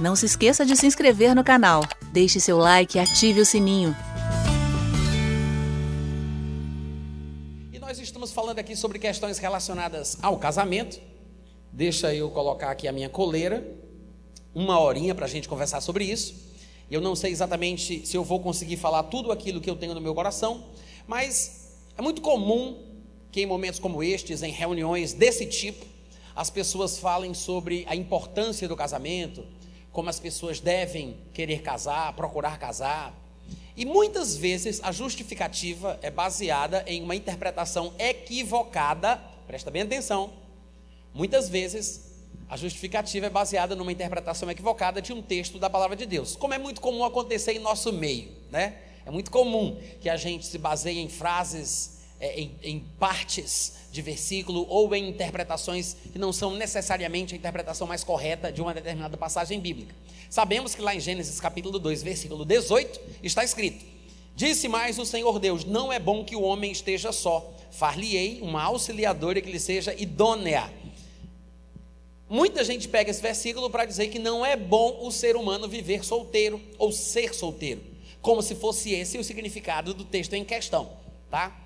Não se esqueça de se inscrever no canal, deixe seu like e ative o sininho. E nós estamos falando aqui sobre questões relacionadas ao casamento. Deixa eu colocar aqui a minha coleira, uma horinha para a gente conversar sobre isso. Eu não sei exatamente se eu vou conseguir falar tudo aquilo que eu tenho no meu coração, mas é muito comum que em momentos como estes, em reuniões desse tipo, as pessoas falem sobre a importância do casamento, como as pessoas devem querer casar, procurar casar. E muitas vezes a justificativa é baseada em uma interpretação equivocada, presta bem atenção. Muitas vezes a justificativa é baseada numa interpretação equivocada de um texto da palavra de Deus, como é muito comum acontecer em nosso meio, né? É muito comum que a gente se baseie em frases é, em, em, partes de versículo ou em interpretações que não são necessariamente a interpretação mais correta de uma determinada passagem bíblica. Sabemos que lá em Gênesis capítulo 2, versículo 18, está escrito: Disse mais o Senhor Deus: Não é bom que o homem esteja só, far-lhe-ei uma auxiliadora que lhe seja idônea. Muita gente pega esse versículo para dizer que não é bom o ser humano viver solteiro ou ser solteiro, como se fosse esse o significado do texto em questão, tá?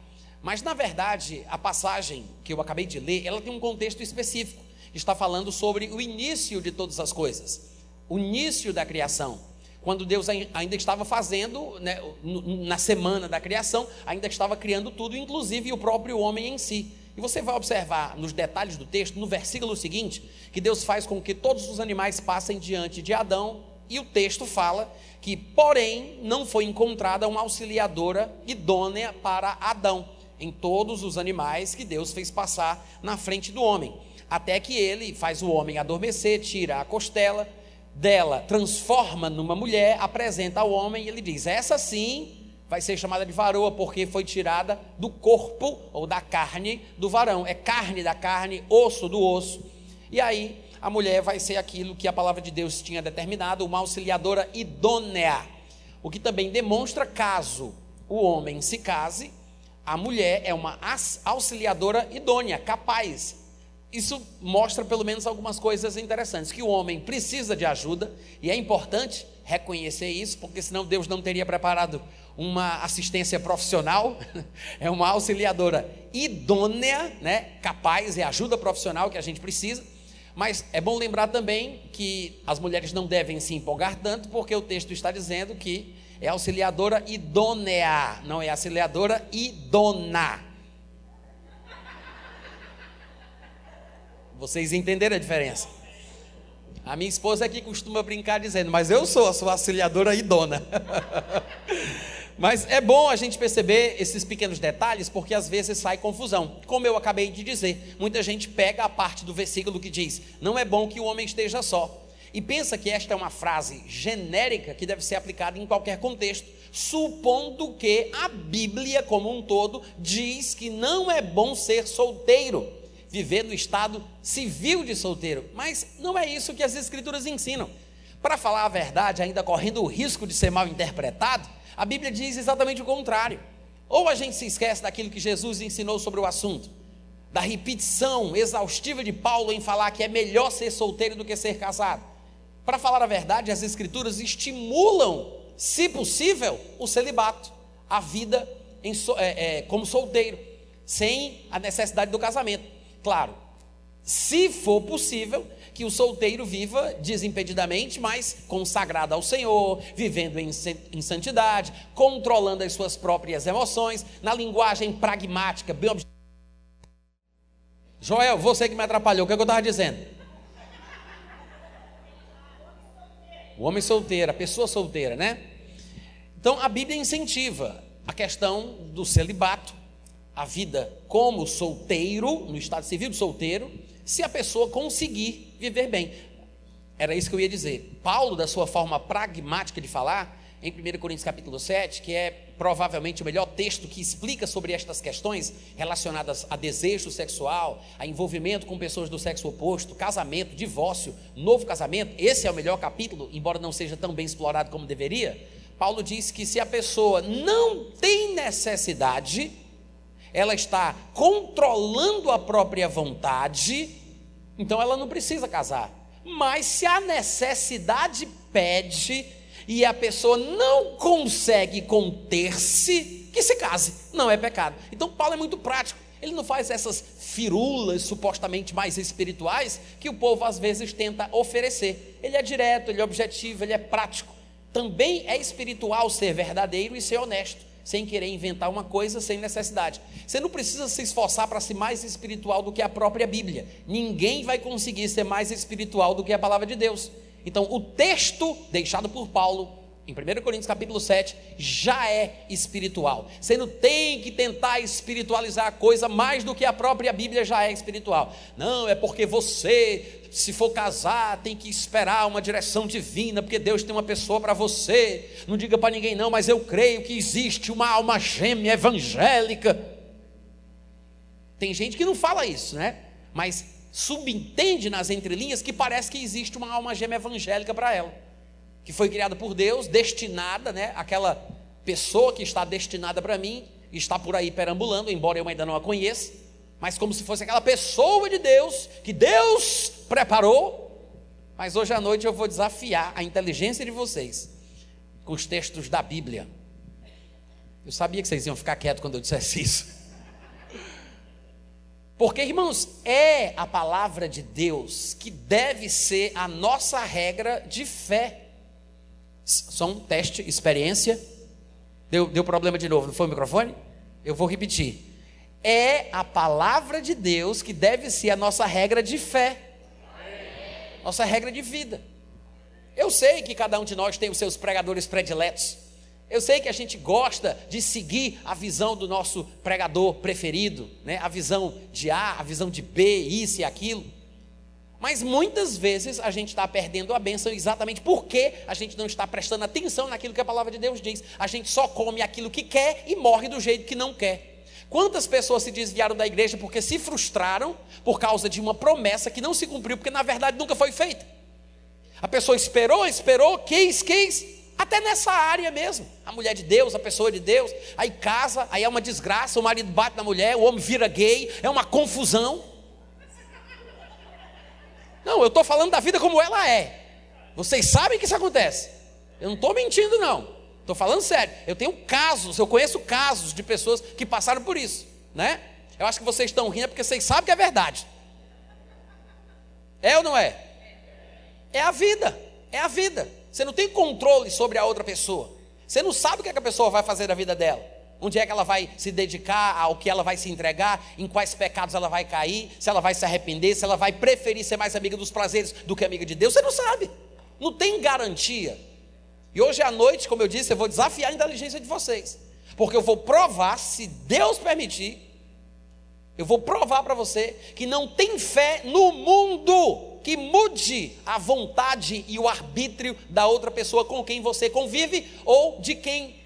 Mas, na verdade, a passagem que eu acabei de ler, ela tem um contexto específico. Está falando sobre o início de todas as coisas, o início da criação. Quando Deus ainda estava fazendo, né, na semana da criação, ainda estava criando tudo, inclusive o próprio homem em si. E você vai observar nos detalhes do texto, no versículo seguinte, que Deus faz com que todos os animais passem diante de Adão, e o texto fala que, porém, não foi encontrada uma auxiliadora idônea para Adão em todos os animais que Deus fez passar na frente do homem. Até que ele faz o homem adormecer, tira a costela dela, transforma numa mulher, apresenta ao homem e ele diz: Essa sim vai ser chamada de varoa, porque foi tirada do corpo ou da carne do varão. É carne da carne, osso do osso. E aí a mulher vai ser aquilo que a palavra de Deus tinha determinado, uma auxiliadora idônea. O que também demonstra caso o homem se case, a mulher é uma auxiliadora idônea, capaz. Isso mostra pelo menos algumas coisas interessantes, que o homem precisa de ajuda e é importante reconhecer isso, porque senão Deus não teria preparado uma assistência profissional, é uma auxiliadora idônea, né, capaz, é ajuda profissional que a gente precisa. Mas é bom lembrar também que as mulheres não devem se empolgar tanto, porque o texto está dizendo que é auxiliadora idônea, não é auxiliadora idona. Vocês entenderam a diferença? A minha esposa aqui costuma brincar dizendo, mas eu sou a sua auxiliadora idona. mas é bom a gente perceber esses pequenos detalhes, porque às vezes sai confusão. Como eu acabei de dizer, muita gente pega a parte do versículo que diz: Não é bom que o homem esteja só e pensa que esta é uma frase genérica que deve ser aplicada em qualquer contexto, supondo que a Bíblia como um todo diz que não é bom ser solteiro, viver no estado civil de solteiro. Mas não é isso que as Escrituras ensinam. Para falar a verdade, ainda correndo o risco de ser mal interpretado, a Bíblia diz exatamente o contrário. Ou a gente se esquece daquilo que Jesus ensinou sobre o assunto, da repetição exaustiva de Paulo em falar que é melhor ser solteiro do que ser casado para falar a verdade, as Escrituras estimulam, se possível, o celibato, a vida em, é, é, como solteiro, sem a necessidade do casamento. Claro, se for possível, que o solteiro viva desimpedidamente, mas consagrado ao Senhor, vivendo em, em santidade, controlando as suas próprias emoções, na linguagem pragmática, bem Joel, você que me atrapalhou, o que, é que eu estava dizendo? O homem solteiro, a pessoa solteira, né? Então a Bíblia incentiva a questão do celibato, a vida como solteiro, no estado civil de solteiro, se a pessoa conseguir viver bem. Era isso que eu ia dizer. Paulo, da sua forma pragmática de falar, em 1 Coríntios capítulo 7, que é provavelmente o melhor texto que explica sobre estas questões relacionadas a desejo sexual, a envolvimento com pessoas do sexo oposto, casamento, divórcio, novo casamento. Esse é o melhor capítulo, embora não seja tão bem explorado como deveria. Paulo diz que se a pessoa não tem necessidade, ela está controlando a própria vontade, então ela não precisa casar Mas se a necessidade pede e a pessoa não consegue conter-se, que se case, não é pecado. Então Paulo é muito prático. Ele não faz essas firulas supostamente mais espirituais que o povo às vezes tenta oferecer. Ele é direto, ele é objetivo, ele é prático. Também é espiritual ser verdadeiro e ser honesto, sem querer inventar uma coisa sem necessidade. Você não precisa se esforçar para ser mais espiritual do que a própria Bíblia. Ninguém vai conseguir ser mais espiritual do que a palavra de Deus. Então, o texto deixado por Paulo em 1 Coríntios capítulo 7, já é espiritual. Você não tem que tentar espiritualizar a coisa mais do que a própria Bíblia já é espiritual. Não, é porque você, se for casar, tem que esperar uma direção divina, porque Deus tem uma pessoa para você. Não diga para ninguém não, mas eu creio que existe uma alma gêmea evangélica. Tem gente que não fala isso, né? Mas subentende nas entrelinhas que parece que existe uma alma gêmea evangélica para ela que foi criada por Deus, destinada, né? Aquela pessoa que está destinada para mim, está por aí perambulando, embora eu ainda não a conheça, mas como se fosse aquela pessoa de Deus que Deus preparou. Mas hoje à noite eu vou desafiar a inteligência de vocês com os textos da Bíblia. Eu sabia que vocês iam ficar quietos quando eu dissesse isso. Porque, irmãos, é a palavra de Deus que deve ser a nossa regra de fé. Só um teste, experiência. Deu, deu problema de novo, não foi o microfone? Eu vou repetir. É a palavra de Deus que deve ser a nossa regra de fé, nossa regra de vida. Eu sei que cada um de nós tem os seus pregadores prediletos. Eu sei que a gente gosta de seguir a visão do nosso pregador preferido, né? a visão de A, a visão de B, isso e aquilo. Mas muitas vezes a gente está perdendo a bênção exatamente porque a gente não está prestando atenção naquilo que a palavra de Deus diz. A gente só come aquilo que quer e morre do jeito que não quer. Quantas pessoas se desviaram da igreja porque se frustraram por causa de uma promessa que não se cumpriu, porque na verdade nunca foi feita? A pessoa esperou, esperou, quis, quis, até nessa área mesmo. A mulher de Deus, a pessoa de Deus, aí casa, aí é uma desgraça, o marido bate na mulher, o homem vira gay, é uma confusão. Não, eu estou falando da vida como ela é. Vocês sabem que isso acontece. Eu não estou mentindo, não. Estou falando sério. Eu tenho casos, eu conheço casos de pessoas que passaram por isso, né? Eu acho que vocês estão rindo porque vocês sabem que é verdade. É ou não é? É a vida. É a vida. Você não tem controle sobre a outra pessoa. Você não sabe o que, é que a pessoa vai fazer da vida dela. Onde é que ela vai se dedicar, ao que ela vai se entregar, em quais pecados ela vai cair, se ela vai se arrepender, se ela vai preferir ser mais amiga dos prazeres do que amiga de Deus, você não sabe. Não tem garantia. E hoje à noite, como eu disse, eu vou desafiar a inteligência de vocês. Porque eu vou provar, se Deus permitir, eu vou provar para você que não tem fé no mundo que mude a vontade e o arbítrio da outra pessoa com quem você convive ou de quem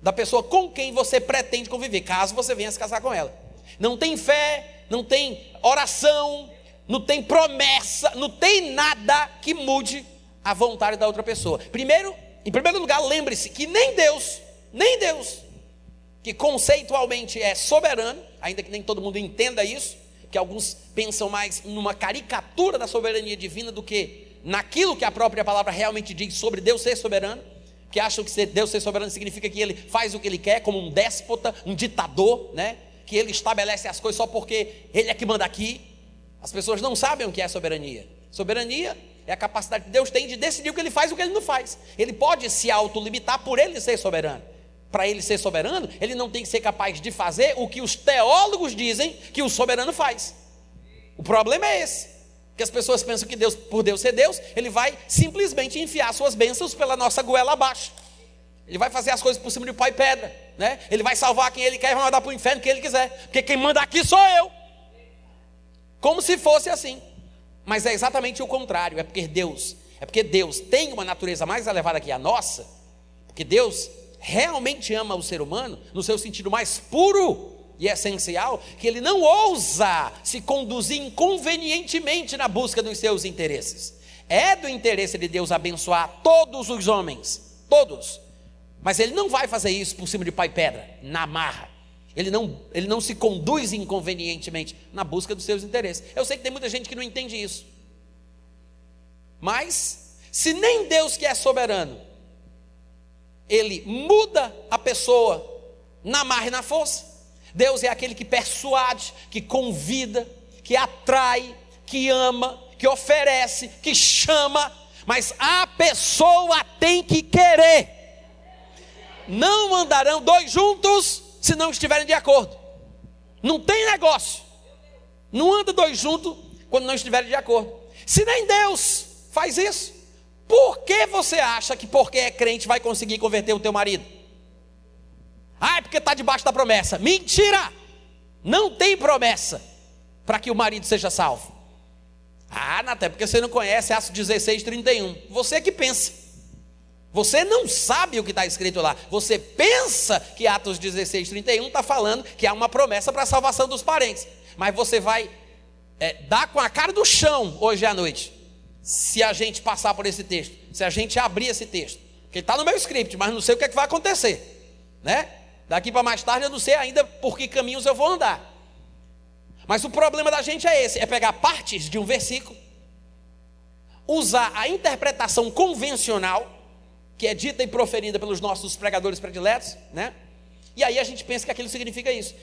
da pessoa com quem você pretende conviver, caso você venha se casar com ela. Não tem fé, não tem oração, não tem promessa, não tem nada que mude a vontade da outra pessoa. Primeiro, em primeiro lugar, lembre-se que nem Deus, nem Deus, que conceitualmente é soberano, ainda que nem todo mundo entenda isso, que alguns pensam mais numa caricatura da soberania divina do que naquilo que a própria palavra realmente diz sobre Deus ser soberano que acham que Deus ser soberano significa que ele faz o que ele quer, como um déspota, um ditador, né? Que ele estabelece as coisas só porque ele é que manda aqui. As pessoas não sabem o que é soberania. Soberania é a capacidade que Deus tem de decidir o que ele faz e o que ele não faz. Ele pode se autolimitar por ele ser soberano. Para ele ser soberano, ele não tem que ser capaz de fazer o que os teólogos dizem que o soberano faz. O problema é esse. Que as pessoas pensam que Deus, por Deus ser Deus, Ele vai simplesmente enfiar suas bênçãos pela nossa goela abaixo. Ele vai fazer as coisas por cima de pau e pedra, né? Ele vai salvar quem Ele quer e vai mandar para o inferno quem Ele quiser, porque quem manda aqui sou eu. Como se fosse assim. Mas é exatamente o contrário, é porque Deus, é porque Deus tem uma natureza mais elevada que a nossa, porque Deus realmente ama o ser humano no seu sentido mais puro e essencial que ele não ousa se conduzir inconvenientemente na busca dos seus interesses. É do interesse de Deus abençoar todos os homens, todos. Mas ele não vai fazer isso por cima de pai pedra, na marra. Ele não, ele não se conduz inconvenientemente na busca dos seus interesses. Eu sei que tem muita gente que não entende isso. Mas, se nem Deus que é soberano, ele muda a pessoa na marra e na força. Deus é aquele que persuade, que convida, que atrai, que ama, que oferece, que chama, mas a pessoa tem que querer. Não andarão dois juntos se não estiverem de acordo. Não tem negócio. Não anda dois juntos quando não estiverem de acordo. Se nem Deus faz isso, por que você acha que porque é crente vai conseguir converter o teu marido? Ah, é porque está debaixo da promessa. Mentira! Não tem promessa para que o marido seja salvo. Ah, até porque você não conhece Atos 16, 31. Você que pensa. Você não sabe o que está escrito lá. Você pensa que Atos 16, 31 está falando que há uma promessa para a salvação dos parentes. Mas você vai é, dar com a cara do chão hoje à noite. Se a gente passar por esse texto. Se a gente abrir esse texto. Porque está no meu script, mas não sei o que, é que vai acontecer. Né? Daqui para mais tarde eu não sei ainda por que caminhos eu vou andar. Mas o problema da gente é esse: é pegar partes de um versículo, usar a interpretação convencional, que é dita e proferida pelos nossos pregadores prediletos, né? E aí a gente pensa que aquilo significa isso.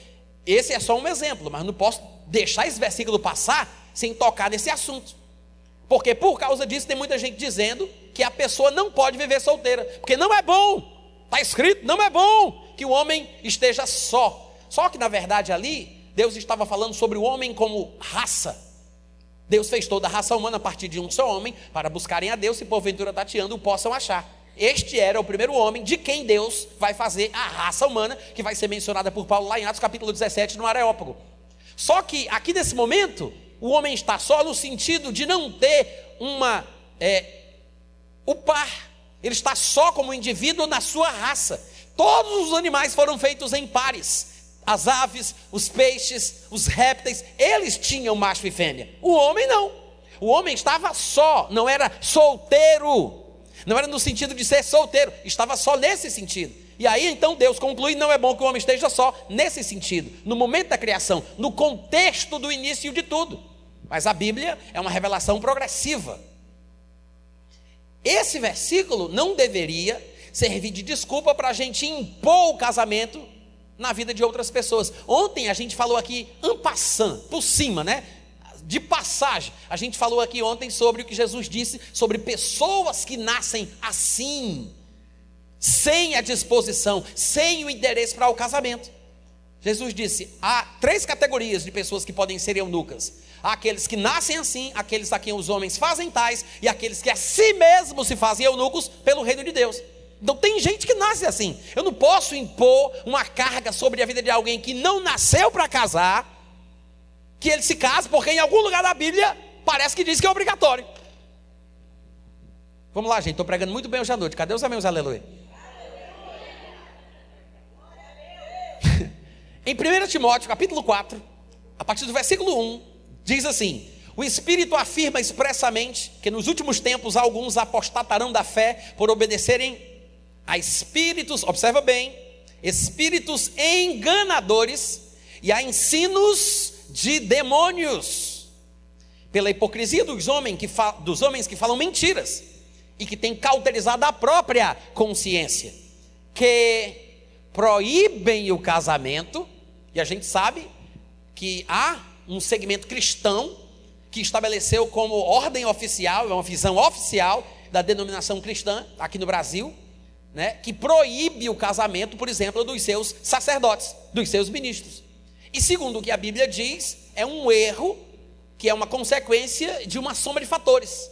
Esse é só um exemplo, mas não posso deixar esse versículo passar sem tocar nesse assunto. Porque por causa disso tem muita gente dizendo que a pessoa não pode viver solteira, porque não é bom. Está escrito, não é bom que o homem esteja só. Só que na verdade ali Deus estava falando sobre o homem como raça. Deus fez toda a raça humana a partir de um só homem para buscarem a Deus e porventura tateando o possam achar. Este era o primeiro homem de quem Deus vai fazer a raça humana, que vai ser mencionada por Paulo lá em Atos capítulo 17, no Areópago. Só que aqui nesse momento, o homem está só no sentido de não ter uma. É, o par. Ele está só como indivíduo na sua raça. Todos os animais foram feitos em pares as aves, os peixes, os répteis, eles tinham macho e fêmea. O homem não. O homem estava só, não era solteiro. Não era no sentido de ser solteiro, estava só nesse sentido. E aí então Deus conclui: não é bom que o homem esteja só nesse sentido, no momento da criação, no contexto do início de tudo. Mas a Bíblia é uma revelação progressiva. Esse versículo não deveria servir de desculpa para a gente impor o casamento na vida de outras pessoas. Ontem a gente falou aqui, ampassant, por cima, né? De passagem. A gente falou aqui ontem sobre o que Jesus disse sobre pessoas que nascem assim, sem a disposição, sem o interesse para o casamento. Jesus disse: há três categorias de pessoas que podem ser eunucas: há aqueles que nascem assim, aqueles a quem os homens fazem tais, e aqueles que a si mesmos se fazem eunucos pelo reino de Deus. Então tem gente que nasce assim. Eu não posso impor uma carga sobre a vida de alguém que não nasceu para casar, que ele se case, porque em algum lugar da Bíblia parece que diz que é obrigatório. Vamos lá, gente, estou pregando muito bem hoje à noite. Cadê os amigos? Aleluia. Em 1 Timóteo, capítulo 4, a partir do versículo 1, diz assim: O Espírito afirma expressamente que nos últimos tempos alguns apostatarão da fé por obedecerem a espíritos, observa bem, espíritos enganadores e a ensinos de demônios, pela hipocrisia dos homens que, dos homens que falam mentiras e que têm cauterizado a própria consciência, que proíbem o casamento, e a gente sabe que há um segmento cristão que estabeleceu como ordem oficial, é uma visão oficial da denominação cristã aqui no Brasil, né, que proíbe o casamento, por exemplo, dos seus sacerdotes, dos seus ministros. E segundo o que a Bíblia diz, é um erro que é uma consequência de uma soma de fatores.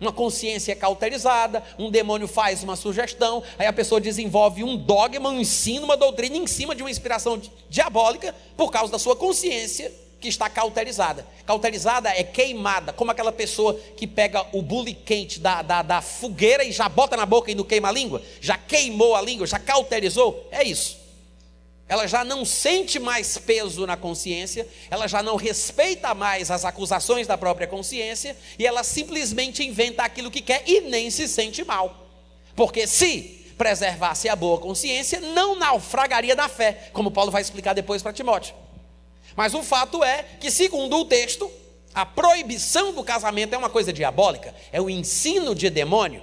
Uma consciência cauterizada, um demônio faz uma sugestão, aí a pessoa desenvolve um dogma, um ensino, uma doutrina em cima de uma inspiração diabólica por causa da sua consciência que está cauterizada. Cauterizada é queimada, como aquela pessoa que pega o bule quente da, da, da, fogueira e já bota na boca e não queima a língua, já queimou a língua, já cauterizou. É isso. Ela já não sente mais peso na consciência, ela já não respeita mais as acusações da própria consciência e ela simplesmente inventa aquilo que quer e nem se sente mal. Porque se preservasse a boa consciência, não naufragaria na fé, como Paulo vai explicar depois para Timóteo. Mas o fato é que, segundo o texto, A proibição do casamento é uma coisa diabólica, é o ensino de demônio.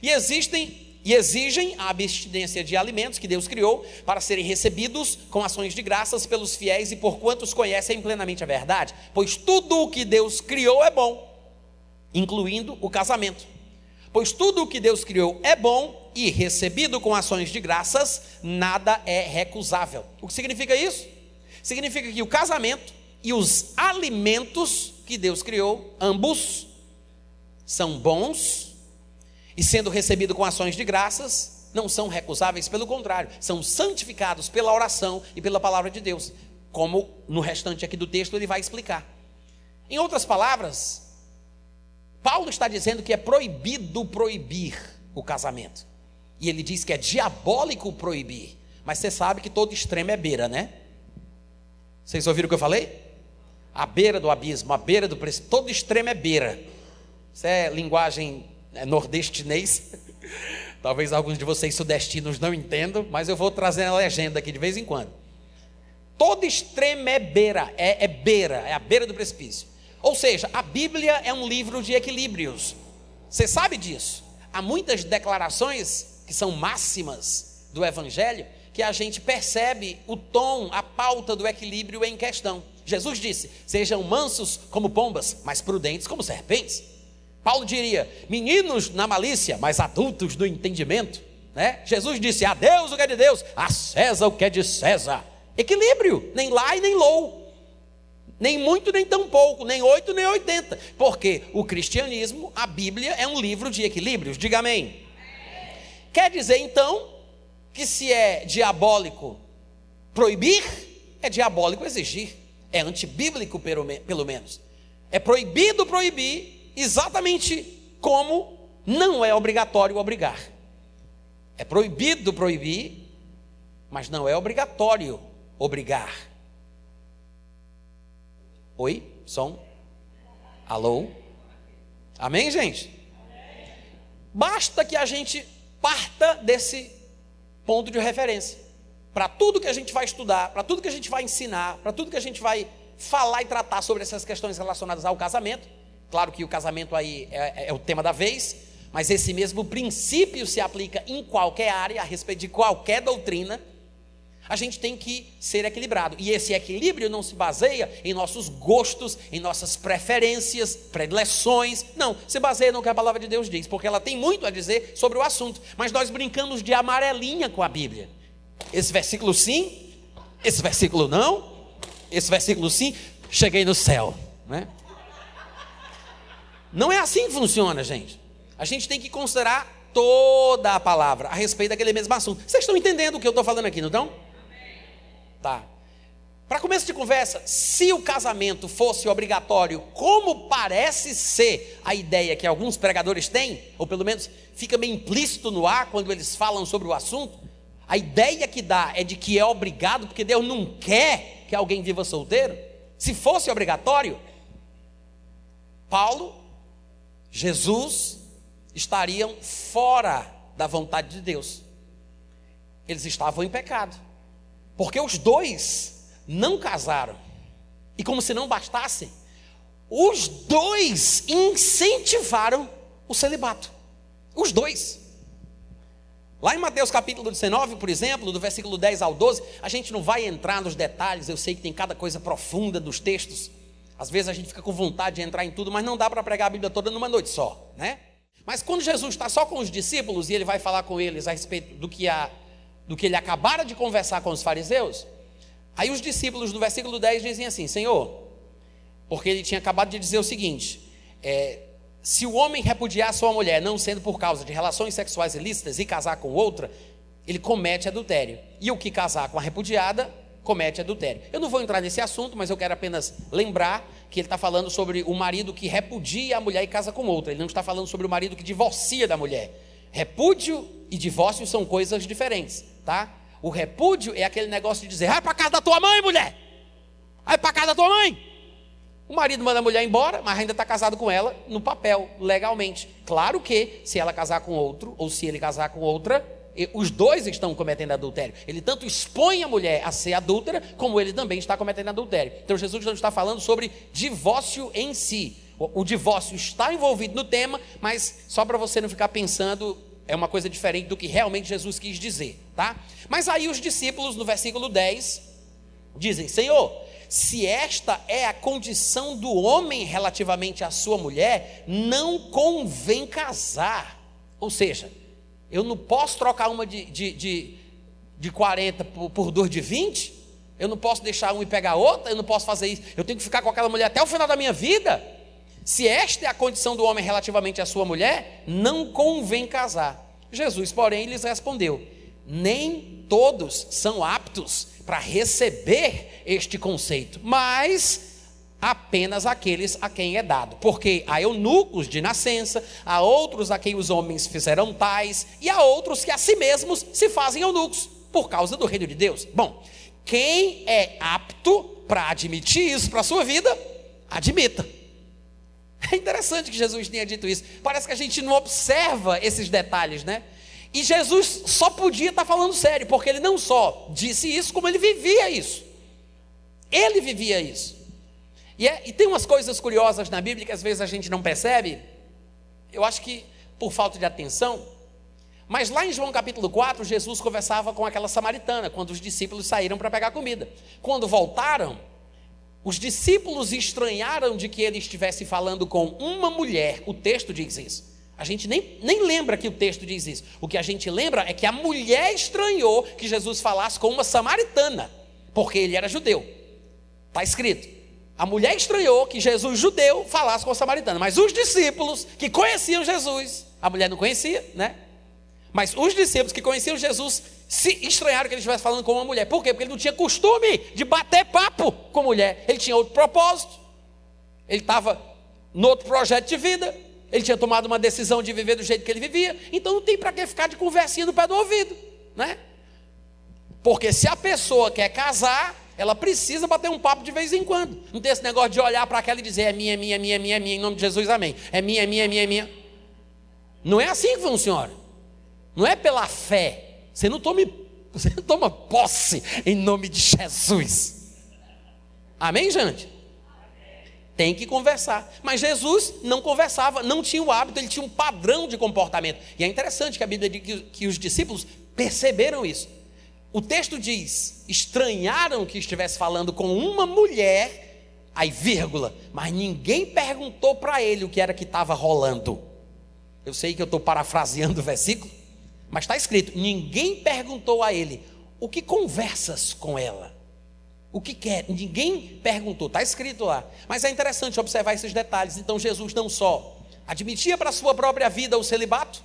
E existem e exigem a abstinência de alimentos que Deus criou para serem recebidos com ações de graças pelos fiéis e por quantos conhecem plenamente a verdade, pois tudo o que Deus criou é bom, incluindo o casamento. Pois tudo o que Deus criou é bom e recebido com ações de graças, nada é recusável. O que significa isso? Significa que o casamento e os alimentos que Deus criou, ambos, são bons e sendo recebido com ações de graças, não são recusáveis, pelo contrário, são santificados pela oração e pela palavra de Deus, como no restante aqui do texto ele vai explicar. Em outras palavras, Paulo está dizendo que é proibido proibir o casamento. E ele diz que é diabólico proibir. Mas você sabe que todo extremo é beira, né? Vocês ouviram o que eu falei? A beira do abismo, a beira do preço, todo extremo é beira. Isso é linguagem nordestinês. Talvez alguns de vocês sudestinos não entendam, mas eu vou trazer a legenda aqui de vez em quando. Todo extremo é beira, é, é beira, é a beira do precipício. Ou seja, a Bíblia é um livro de equilíbrios. Você sabe disso? Há muitas declarações que são máximas do Evangelho que a gente percebe o tom, a pauta do equilíbrio em questão. Jesus disse: Sejam mansos como pombas, mas prudentes como serpentes. Paulo diria: meninos na malícia, mas adultos no entendimento. Né? Jesus disse: a Deus o que é de Deus, a César o que é de César. Equilíbrio, nem lá e nem low. Nem muito, nem tão pouco, nem oito, nem oitenta. Porque o cristianismo, a Bíblia, é um livro de equilíbrios. Diga amém. Quer dizer então que se é diabólico proibir, é diabólico exigir. É antibíblico, pelo menos. É proibido proibir exatamente como não é obrigatório obrigar. É proibido proibir, mas não é obrigatório obrigar. Oi? Som? Alô? Amém, gente? Basta que a gente parta desse ponto de referência. Para tudo que a gente vai estudar, para tudo que a gente vai ensinar, para tudo que a gente vai falar e tratar sobre essas questões relacionadas ao casamento, Claro que o casamento aí é, é, é, o tema da vez, mas esse mesmo princípio se aplica em qualquer área, a respeito de qualquer doutrina. A gente tem que ser equilibrado. E esse equilíbrio não se baseia em nossos gostos, em nossas preferências, predileções. Não, se baseia no que a palavra de Deus diz, porque ela tem muito a dizer sobre o assunto. Mas nós brincamos de amarelinha com a Bíblia. Esse versículo sim, esse versículo não, esse versículo sim, cheguei no céu. Né? Não é assim que funciona, gente. A gente tem que considerar toda a palavra a respeito daquele mesmo assunto. Vocês estão entendendo o que eu estou falando aqui, não estão? Tá. Para começo de conversa, se o casamento fosse obrigatório, como parece ser a ideia que alguns pregadores têm, ou pelo menos fica meio implícito no ar quando eles falam sobre o assunto, a ideia que dá é de que é obrigado, porque Deus não quer que alguém viva solteiro. Se fosse obrigatório, Paulo Jesus estariam fora da vontade de Deus. Eles estavam em pecado. Porque os dois não casaram. E como se não bastasse, os dois incentivaram o celibato. Os dois. Lá em Mateus capítulo 19, por exemplo, do versículo 10 ao 12, a gente não vai entrar nos detalhes, eu sei que tem cada coisa profunda dos textos, às vezes a gente fica com vontade de entrar em tudo, mas não dá para pregar a Bíblia toda numa noite só, né? Mas quando Jesus está só com os discípulos e ele vai falar com eles a respeito do que, a, do que ele acabara de conversar com os fariseus, aí os discípulos no versículo 10 dizem assim: Senhor, porque ele tinha acabado de dizer o seguinte: é, se o homem repudiar sua mulher, não sendo por causa de relações sexuais ilícitas, e casar com outra, ele comete adultério. E o que casar com a repudiada comete adultério. Eu não vou entrar nesse assunto, mas eu quero apenas lembrar que ele está falando sobre o marido que repudia a mulher e casa com outra. Ele não está falando sobre o marido que divorcia da mulher. Repúdio e divórcio são coisas diferentes, tá? O repúdio é aquele negócio de dizer: vai para casa da tua mãe, mulher! Vai para casa da tua mãe! O marido manda a mulher embora, mas ainda está casado com ela no papel, legalmente. Claro que, se ela casar com outro, ou se ele casar com outra, os dois estão cometendo adultério. Ele tanto expõe a mulher a ser adúltera, como ele também está cometendo adultério. Então Jesus não está falando sobre divórcio em si. O, o divórcio está envolvido no tema, mas só para você não ficar pensando, é uma coisa diferente do que realmente Jesus quis dizer, tá? Mas aí os discípulos, no versículo 10, dizem: Senhor, se esta é a condição do homem relativamente à sua mulher, não convém casar. Ou seja, eu não posso trocar uma de, de, de, de 40 por, por duas de 20? Eu não posso deixar uma e pegar outra? Eu não posso fazer isso? Eu tenho que ficar com aquela mulher até o final da minha vida? Se esta é a condição do homem relativamente à sua mulher, não convém casar. Jesus, porém, lhes respondeu: Nem todos são aptos para receber este conceito, mas apenas aqueles a quem é dado, porque há eunucos de nascença, há outros a quem os homens fizeram tais, e há outros que a si mesmos se fazem eunucos, por causa do reino de Deus. Bom, quem é apto para admitir isso para a sua vida, admita. É interessante que Jesus tenha dito isso. Parece que a gente não observa esses detalhes, né? E Jesus só podia estar falando sério, porque ele não só disse isso, como ele vivia isso. Ele vivia isso. E, é, e tem umas coisas curiosas na Bíblia que às vezes a gente não percebe. Eu acho que por falta de atenção. Mas lá em João capítulo 4, Jesus conversava com aquela samaritana, quando os discípulos saíram para pegar comida. Quando voltaram, os discípulos estranharam de que ele estivesse falando com uma mulher. O texto diz isso. A gente nem, nem lembra que o texto diz isso. O que a gente lembra é que a mulher estranhou que Jesus falasse com uma samaritana, porque ele era judeu. Está escrito. A mulher estranhou que Jesus judeu falasse com a samaritana, mas os discípulos que conheciam Jesus, a mulher não conhecia, né? Mas os discípulos que conheciam Jesus se estranharam que ele estivesse falando com uma mulher. Por quê? Porque ele não tinha costume de bater papo com mulher. Ele tinha outro propósito. Ele estava no outro projeto de vida. Ele tinha tomado uma decisão de viver do jeito que ele vivia. Então não tem para que ficar de conversinha no pé do ouvido, né? Porque se a pessoa quer casar, ela precisa bater um papo de vez em quando. Não tem esse negócio de olhar para aquela e dizer é minha, é minha, é minha, é minha, minha, em nome de Jesus, amém. É minha, é minha, é minha, é minha. Não é assim que funciona. Não é pela fé. Você não toma, você não toma posse em nome de Jesus. Amém, gente? Tem que conversar. Mas Jesus não conversava, não tinha o hábito, ele tinha um padrão de comportamento. E é interessante que a Bíblia diz que, que os discípulos perceberam isso. O texto diz: estranharam que estivesse falando com uma mulher, aí vírgula, mas ninguém perguntou para ele o que era que estava rolando. Eu sei que eu estou parafraseando o versículo, mas está escrito: ninguém perguntou a ele o que conversas com ela. O que quer? Ninguém perguntou, está escrito lá. Mas é interessante observar esses detalhes. Então, Jesus não só admitia para a sua própria vida o celibato,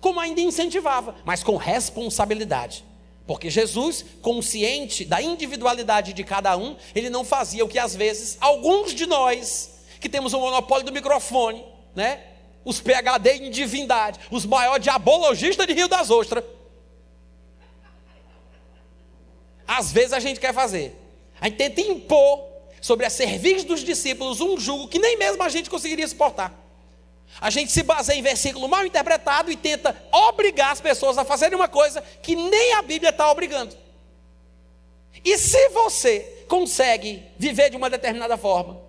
como ainda incentivava, mas com responsabilidade. Porque Jesus, consciente da individualidade de cada um, ele não fazia o que às vezes alguns de nós, que temos o monopólio do microfone, né? Os PhD em divindade, os maiores diabologistas de Rio das Ostras. Às vezes a gente quer fazer. A gente tenta impor sobre a serviço dos discípulos um jugo que nem mesmo a gente conseguiria suportar. A gente se baseia em versículo mal interpretado e tenta obrigar as pessoas a fazerem uma coisa que nem a Bíblia está obrigando. E se você consegue viver de uma determinada forma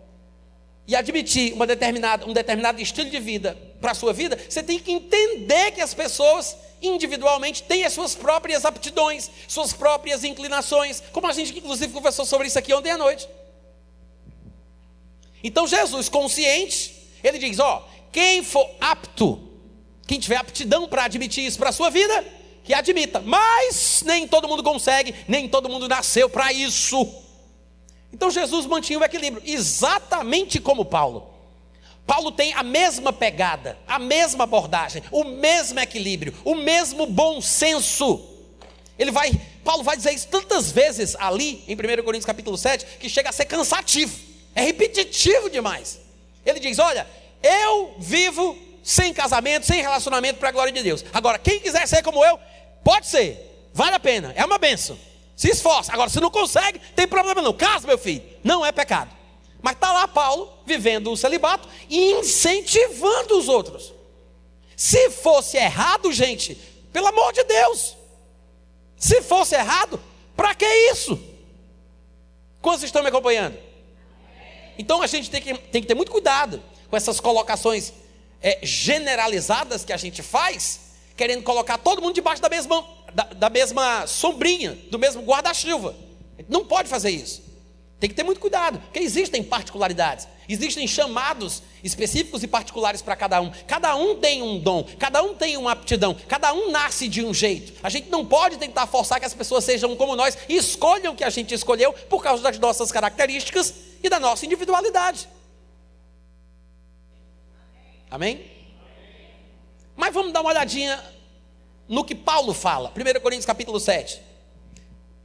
e admitir uma determinada, um determinado estilo de vida para a sua vida, você tem que entender que as pessoas individualmente têm as suas próprias aptidões, suas próprias inclinações, como a gente inclusive conversou sobre isso aqui ontem à noite. Então Jesus, consciente, ele diz: Ó, oh, quem for apto, quem tiver aptidão para admitir isso para a sua vida, que admita. Mas nem todo mundo consegue, nem todo mundo nasceu para isso. Então Jesus mantinha o equilíbrio, exatamente como Paulo. Paulo tem a mesma pegada, a mesma abordagem, o mesmo equilíbrio, o mesmo bom senso. Ele vai, Paulo vai dizer isso tantas vezes ali em 1 Coríntios capítulo 7, que chega a ser cansativo. É repetitivo demais. Ele diz: "Olha, eu vivo sem casamento, sem relacionamento para a glória de Deus. Agora, quem quiser ser como eu, pode ser, vale a pena, é uma benção. Se esforça. Agora, se não consegue, tem problema não. Casa, meu filho, não é pecado. Mas está lá Paulo vivendo o celibato e incentivando os outros. Se fosse errado, gente, pelo amor de Deus, Se fosse errado, para que isso? Quantos estão me acompanhando? Então a gente tem que, tem que ter muito cuidado com essas colocações é, generalizadas que a gente faz, querendo colocar todo mundo debaixo da mesma, da, da mesma sombrinha, do mesmo guarda-chuva. Não pode fazer isso. Tem que ter muito cuidado, porque existem particularidades, existem chamados específicos e particulares para cada um. Cada um tem um dom, cada um tem uma aptidão, cada um nasce de um jeito. A gente não pode tentar forçar que as pessoas sejam como nós e escolham o que a gente escolheu por causa das nossas características e da nossa individualidade. Amém? Mas vamos dar uma olhadinha no que Paulo fala. 1 Coríntios capítulo 7.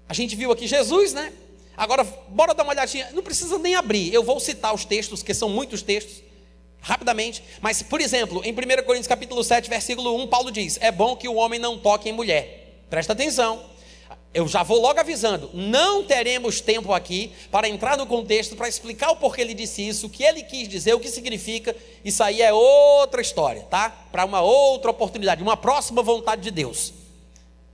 A gente viu aqui Jesus, né? Agora, bora dar uma olhadinha. Não precisa nem abrir. Eu vou citar os textos, que são muitos textos, rapidamente. Mas, por exemplo, em 1 Coríntios capítulo 7, versículo 1, Paulo diz: É bom que o homem não toque em mulher. Presta atenção. Eu já vou logo avisando, não teremos tempo aqui para entrar no contexto, para explicar o porquê ele disse isso, o que ele quis dizer, o que significa. Isso aí é outra história, tá? Para uma outra oportunidade, uma próxima vontade de Deus.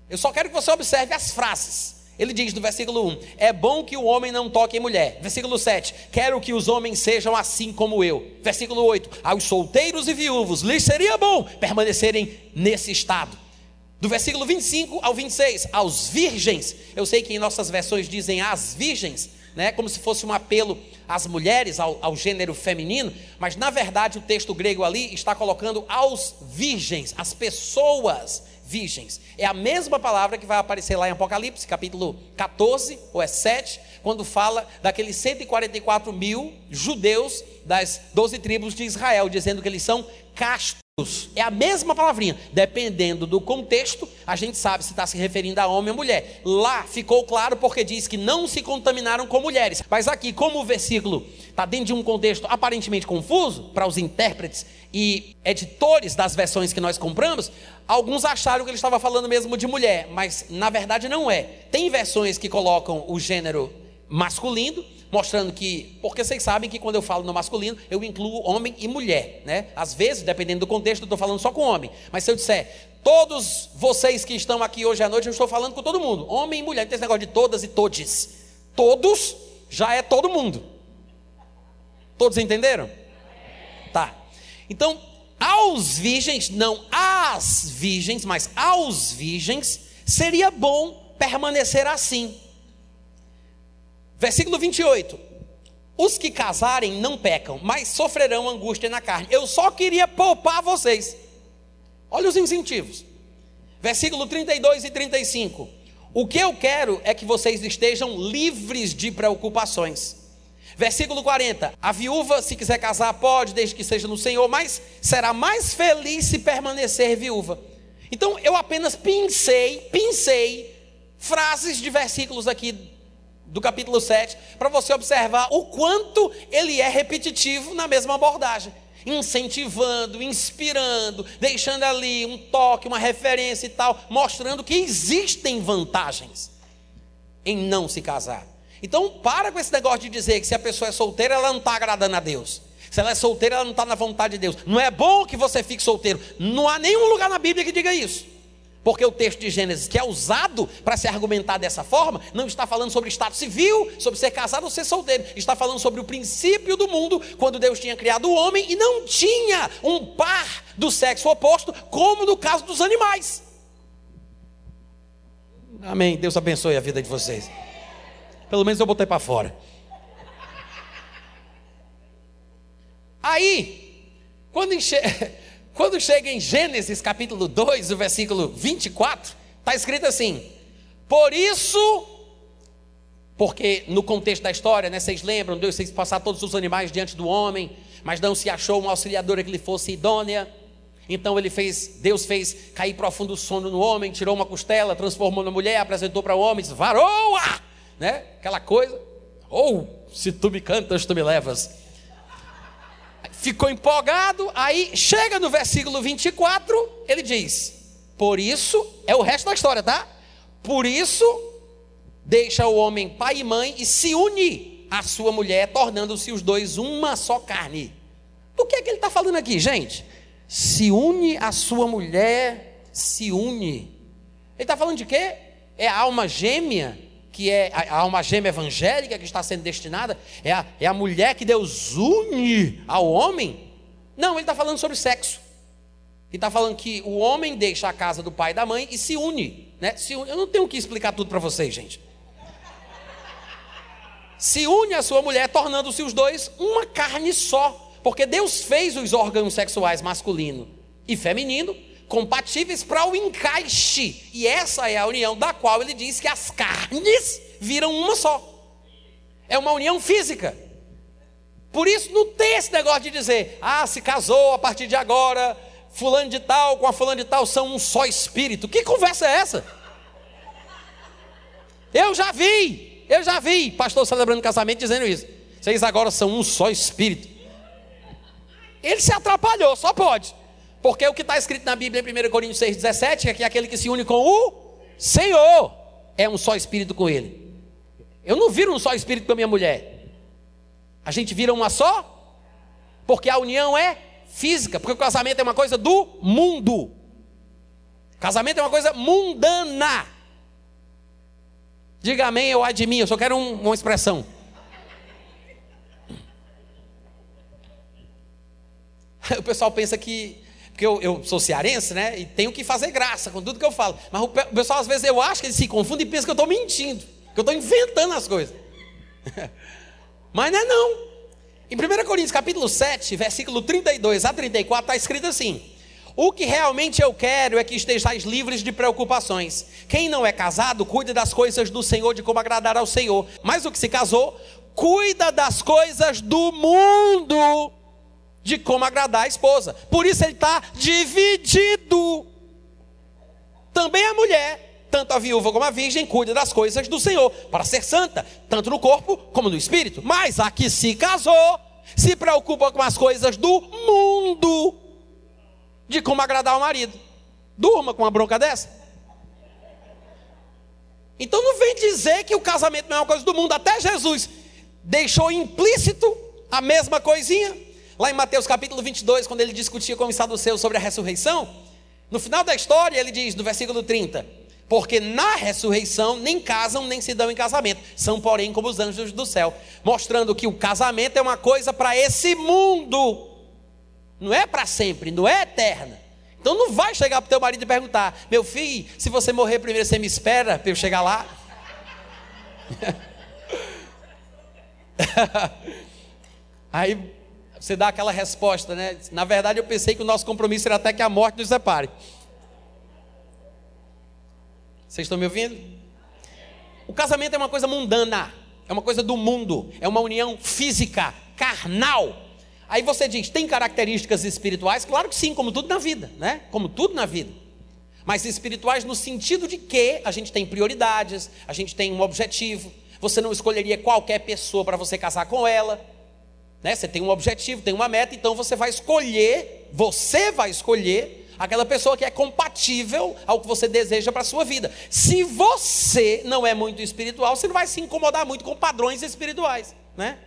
Eu só quero que você observe as frases. Ele diz no versículo 1: É bom que o homem não toque em mulher. Versículo 7: Quero que os homens sejam assim como eu. Versículo 8: Aos solteiros e viúvos lhes seria bom permanecerem nesse estado. Do versículo 25 ao 26, aos virgens. Eu sei que em nossas versões dizem as virgens, né, como se fosse um apelo às mulheres, ao, ao gênero feminino, mas na verdade o texto grego ali está colocando aos virgens, as pessoas virgens. É a mesma palavra que vai aparecer lá em Apocalipse, capítulo 14, ou é 7, quando fala daqueles 144 mil judeus das 12 tribos de Israel, dizendo que eles são castos. É a mesma palavrinha, dependendo do contexto, a gente sabe se está se referindo a homem ou mulher. Lá ficou claro porque diz que não se contaminaram com mulheres. Mas aqui, como o versículo está dentro de um contexto aparentemente confuso para os intérpretes e editores das versões que nós compramos, alguns acharam que ele estava falando mesmo de mulher, mas na verdade não é. Tem versões que colocam o gênero masculino mostrando que, porque vocês sabem que quando eu falo no masculino, eu incluo homem e mulher, né? Às vezes, dependendo do contexto, eu estou falando só com homem. Mas se eu disser, todos vocês que estão aqui hoje à noite, eu estou falando com todo mundo, homem e mulher, não tem esse negócio de todas e todes. Todos já é todo mundo. Todos entenderam? Tá. Então, aos virgens, não às virgens, mas aos virgens, seria bom permanecer assim. Versículo 28. Os que casarem não pecam, mas sofrerão angústia na carne. Eu só queria poupar vocês. Olha os incentivos. Versículo 32 e 35. O que eu quero é que vocês estejam livres de preocupações. Versículo 40. A viúva, se quiser casar, pode, desde que seja no Senhor, mas será mais feliz se permanecer viúva. Então, eu apenas pincei, pincei frases de versículos aqui do capítulo 7, para você observar o quanto ele é repetitivo na mesma abordagem. Incentivando, inspirando, deixando ali um toque, uma referência e tal, mostrando que existem vantagens em não se casar. Então, para com esse negócio de dizer que se a pessoa é solteira, ela não está agradando a Deus. Se ela é solteira, ela não está na vontade de Deus. Não é bom que você fique solteiro. Não há nenhum lugar na Bíblia que diga isso. Porque o texto de Gênesis, que é usado para se argumentar dessa forma, não está falando sobre estado civil, sobre ser casado ou ser solteiro. Está falando sobre o princípio do mundo, quando Deus tinha criado o homem e não tinha um par do sexo oposto, como no caso dos animais. Amém. Deus abençoe a vida de vocês. Pelo menos eu botei para fora. Aí, quando enxerga. Quando chega em Gênesis capítulo 2, o versículo 24, está escrito assim: Por isso, porque no contexto da história, né, vocês lembram, Deus fez passar todos os animais diante do homem, mas não se achou uma auxiliadora que lhe fosse idônea. Então ele fez, Deus fez cair profundo sono no homem, tirou uma costela, transformou na mulher, apresentou para o homem, disse, varoa, né? Aquela coisa. Ou se tu me cantas, tu me levas ficou empolgado, aí chega no versículo 24, ele diz: Por isso, é o resto da história, tá? Por isso, deixa o homem pai e mãe e se une à sua mulher, tornando-se os dois uma só carne. Do que é que ele está falando aqui, gente? Se une à sua mulher, se une. Ele está falando de quê? É a alma gêmea, que é a alma gêmea evangélica que está sendo destinada? É a, é a mulher que Deus une ao homem? Não, ele está falando sobre sexo. Ele está falando que o homem deixa a casa do pai e da mãe e se une. Né? Se. Eu não tenho que explicar tudo para vocês, gente. Se une a sua mulher, tornando-se os dois uma carne só. Porque Deus fez os órgãos sexuais masculino e feminino compatíveis para o encaixe. E essa é a união da qual ele diz que as carnes viram uma só. É uma união física. Por isso não tem esse negócio de dizer, ah, se casou a partir de agora, fulano de tal com a fulano de tal são um só espírito. Que conversa é essa? Eu já vi, eu já vi pastor celebrando casamento dizendo isso. Vocês agora são um só espírito. Ele se atrapalhou, só pode. Porque o que está escrito na Bíblia em 1 Coríntios 6,17 é que aquele que se une com o Senhor é um só espírito com ele. Eu não viro um só espírito com a minha mulher. A gente vira uma só, porque a união é física, porque o casamento é uma coisa do mundo. Casamento é uma coisa mundana. Diga amém ou mim, eu só quero um, uma expressão. o pessoal pensa que. Porque eu, eu, sou cearense, né? E tenho que fazer graça com tudo que eu falo. Mas o pessoal, às vezes, eu acho que ele se confunde e pensa que eu estou mentindo. Que eu estou inventando as coisas. Mas não é não. Em 1 Coríntios capítulo 7, versículo 32 a 34, está escrito assim: O que realmente eu quero é que estejais livres de preocupações. Quem não é casado, cuida das coisas do Senhor, de como agradar ao Senhor. Mas o que se casou, cuida das coisas do mundo de como agradar a esposa. Por isso ele está dividido. Também a mulher, tanto a viúva como a virgem, cuida das coisas do Senhor, para ser santa, tanto no corpo como no espírito. Mas a que se casou, se preocupa com as coisas do mundo, de como agradar o marido. Durma com uma bronca dessa. Então não vem dizer que o casamento não é uma coisa do mundo. Até Jesus deixou implícito a mesma coisinha. Lá em Mateus capítulo 22, quando ele discutia com os saduceus sobre a ressurreição, no final da história ele diz, no versículo 30, porque na ressurreição nem casam nem se dão em casamento, são porém como os anjos do céu, mostrando que o casamento é uma coisa para esse mundo, não é para sempre, não é eterna. Então não vai chegar para o teu marido e perguntar, meu filho, se você morrer primeiro, você me espera para eu chegar lá? Aí você dá aquela resposta, né? Na verdade, eu pensei que o nosso compromisso era até que a morte nos separe. Vocês estão me ouvindo? O casamento é uma coisa mundana, é uma coisa do mundo, é uma união física, carnal. Aí você diz, tem características espirituais? Claro que sim, como tudo na vida, né? Como tudo na vida. Mas espirituais no sentido de que a gente tem prioridades, a gente tem um objetivo. Você não escolheria qualquer pessoa para você casar com ela. Né? Você tem um objetivo, tem uma meta, então você vai escolher, você vai escolher aquela pessoa que é compatível ao que você deseja para a sua vida. Se você não é muito espiritual, você não vai se incomodar muito com padrões espirituais, né?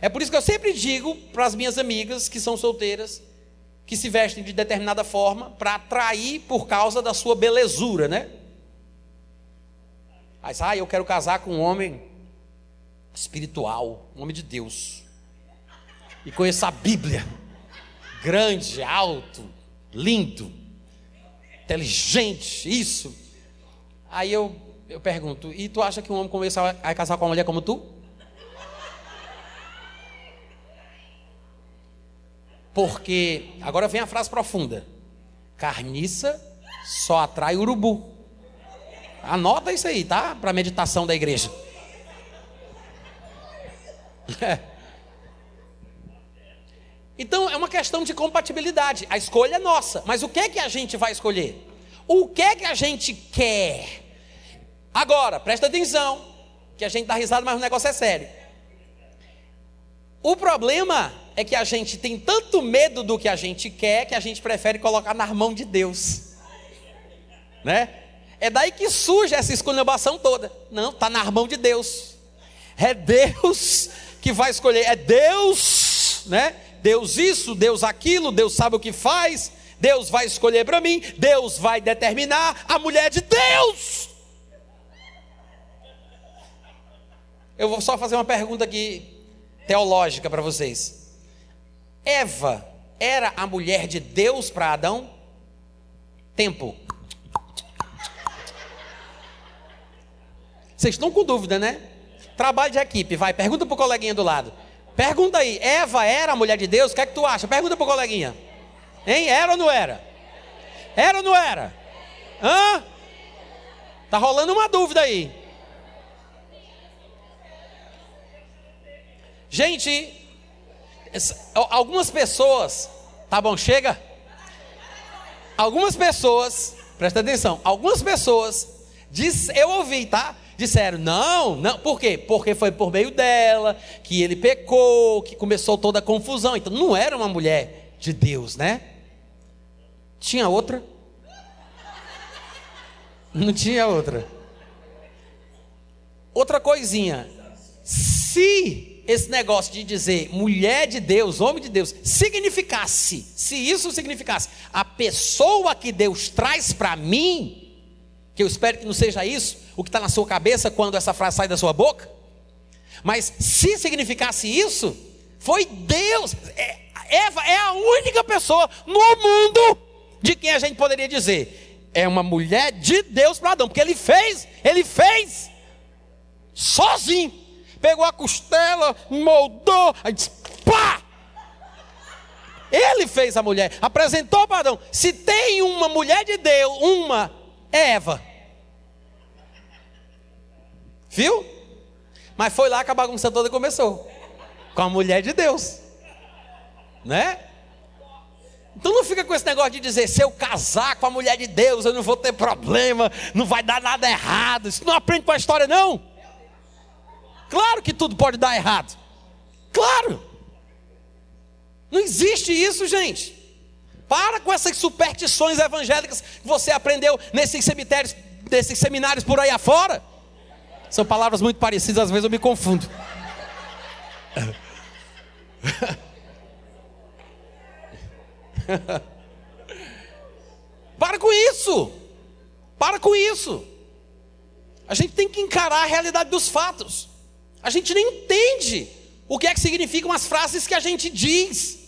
É por isso que eu sempre digo para as minhas amigas que são solteiras, que se vestem de determinada forma para atrair por causa da sua belezura, né? Mas, ah, eu quero casar com um homem espiritual, um homem de Deus e conheço a Bíblia. Grande, alto, lindo, inteligente, isso. Aí eu, eu pergunto: e tu acha que um homem começa a casar com uma mulher como tu? Porque, agora vem a frase profunda: carniça só atrai urubu. Anota isso aí, tá? Para meditação da igreja. É. Então é uma questão de compatibilidade. A escolha é nossa, mas o que é que a gente vai escolher? O que é que a gente quer? Agora, presta atenção, que a gente dá risada, mas o negócio é sério. O problema é que a gente tem tanto medo do que a gente quer que a gente prefere colocar na mão de Deus. Né? É daí que surge essa esculhambação toda. Não, está na mão de Deus. É Deus que vai escolher, é Deus, né? Deus isso, Deus aquilo, Deus sabe o que faz, Deus vai escolher para mim, Deus vai determinar a mulher de Deus. Eu vou só fazer uma pergunta aqui teológica para vocês. Eva era a mulher de Deus para Adão? Tempo. Vocês estão com dúvida, né? Trabalho de equipe, vai, pergunta para o coleguinha do lado. Pergunta aí, Eva era a mulher de Deus? O que é que tu acha? Pergunta para o coleguinha. Hein? Era ou não era? Era ou não era? Hã? Tá rolando uma dúvida aí. Gente, algumas pessoas, tá bom, chega? Algumas pessoas, presta atenção, algumas pessoas, diz, eu ouvi, tá? Disseram, não, não, por quê? Porque foi por meio dela que ele pecou, que começou toda a confusão. Então não era uma mulher de Deus, né? Tinha outra? Não tinha outra. Outra coisinha. Se esse negócio de dizer mulher de Deus, homem de Deus, significasse, se isso significasse, a pessoa que Deus traz para mim, que eu espero que não seja isso, o que está na sua cabeça quando essa frase sai da sua boca, mas se significasse isso, foi Deus, é, Eva é a única pessoa no mundo de quem a gente poderia dizer, é uma mulher de Deus para Adão, porque ele fez, ele fez, sozinho pegou a costela, moldou, aí disse, pá! Ele fez a mulher, apresentou para Adão. Se tem uma mulher de Deus, uma é Eva. Viu? Mas foi lá que a bagunça toda começou. Com a mulher de Deus. Né? Então não fica com esse negócio de dizer, se eu casar com a mulher de Deus, eu não vou ter problema, não vai dar nada errado. Isso não aprende com a história, não. Claro que tudo pode dar errado. Claro. Não existe isso, gente. Para com essas superstições evangélicas que você aprendeu nesses cemitérios, nesses seminários por aí afora. São palavras muito parecidas, às vezes eu me confundo. Para com isso. Para com isso. A gente tem que encarar a realidade dos fatos. A gente nem entende o que é que significam as frases que a gente diz.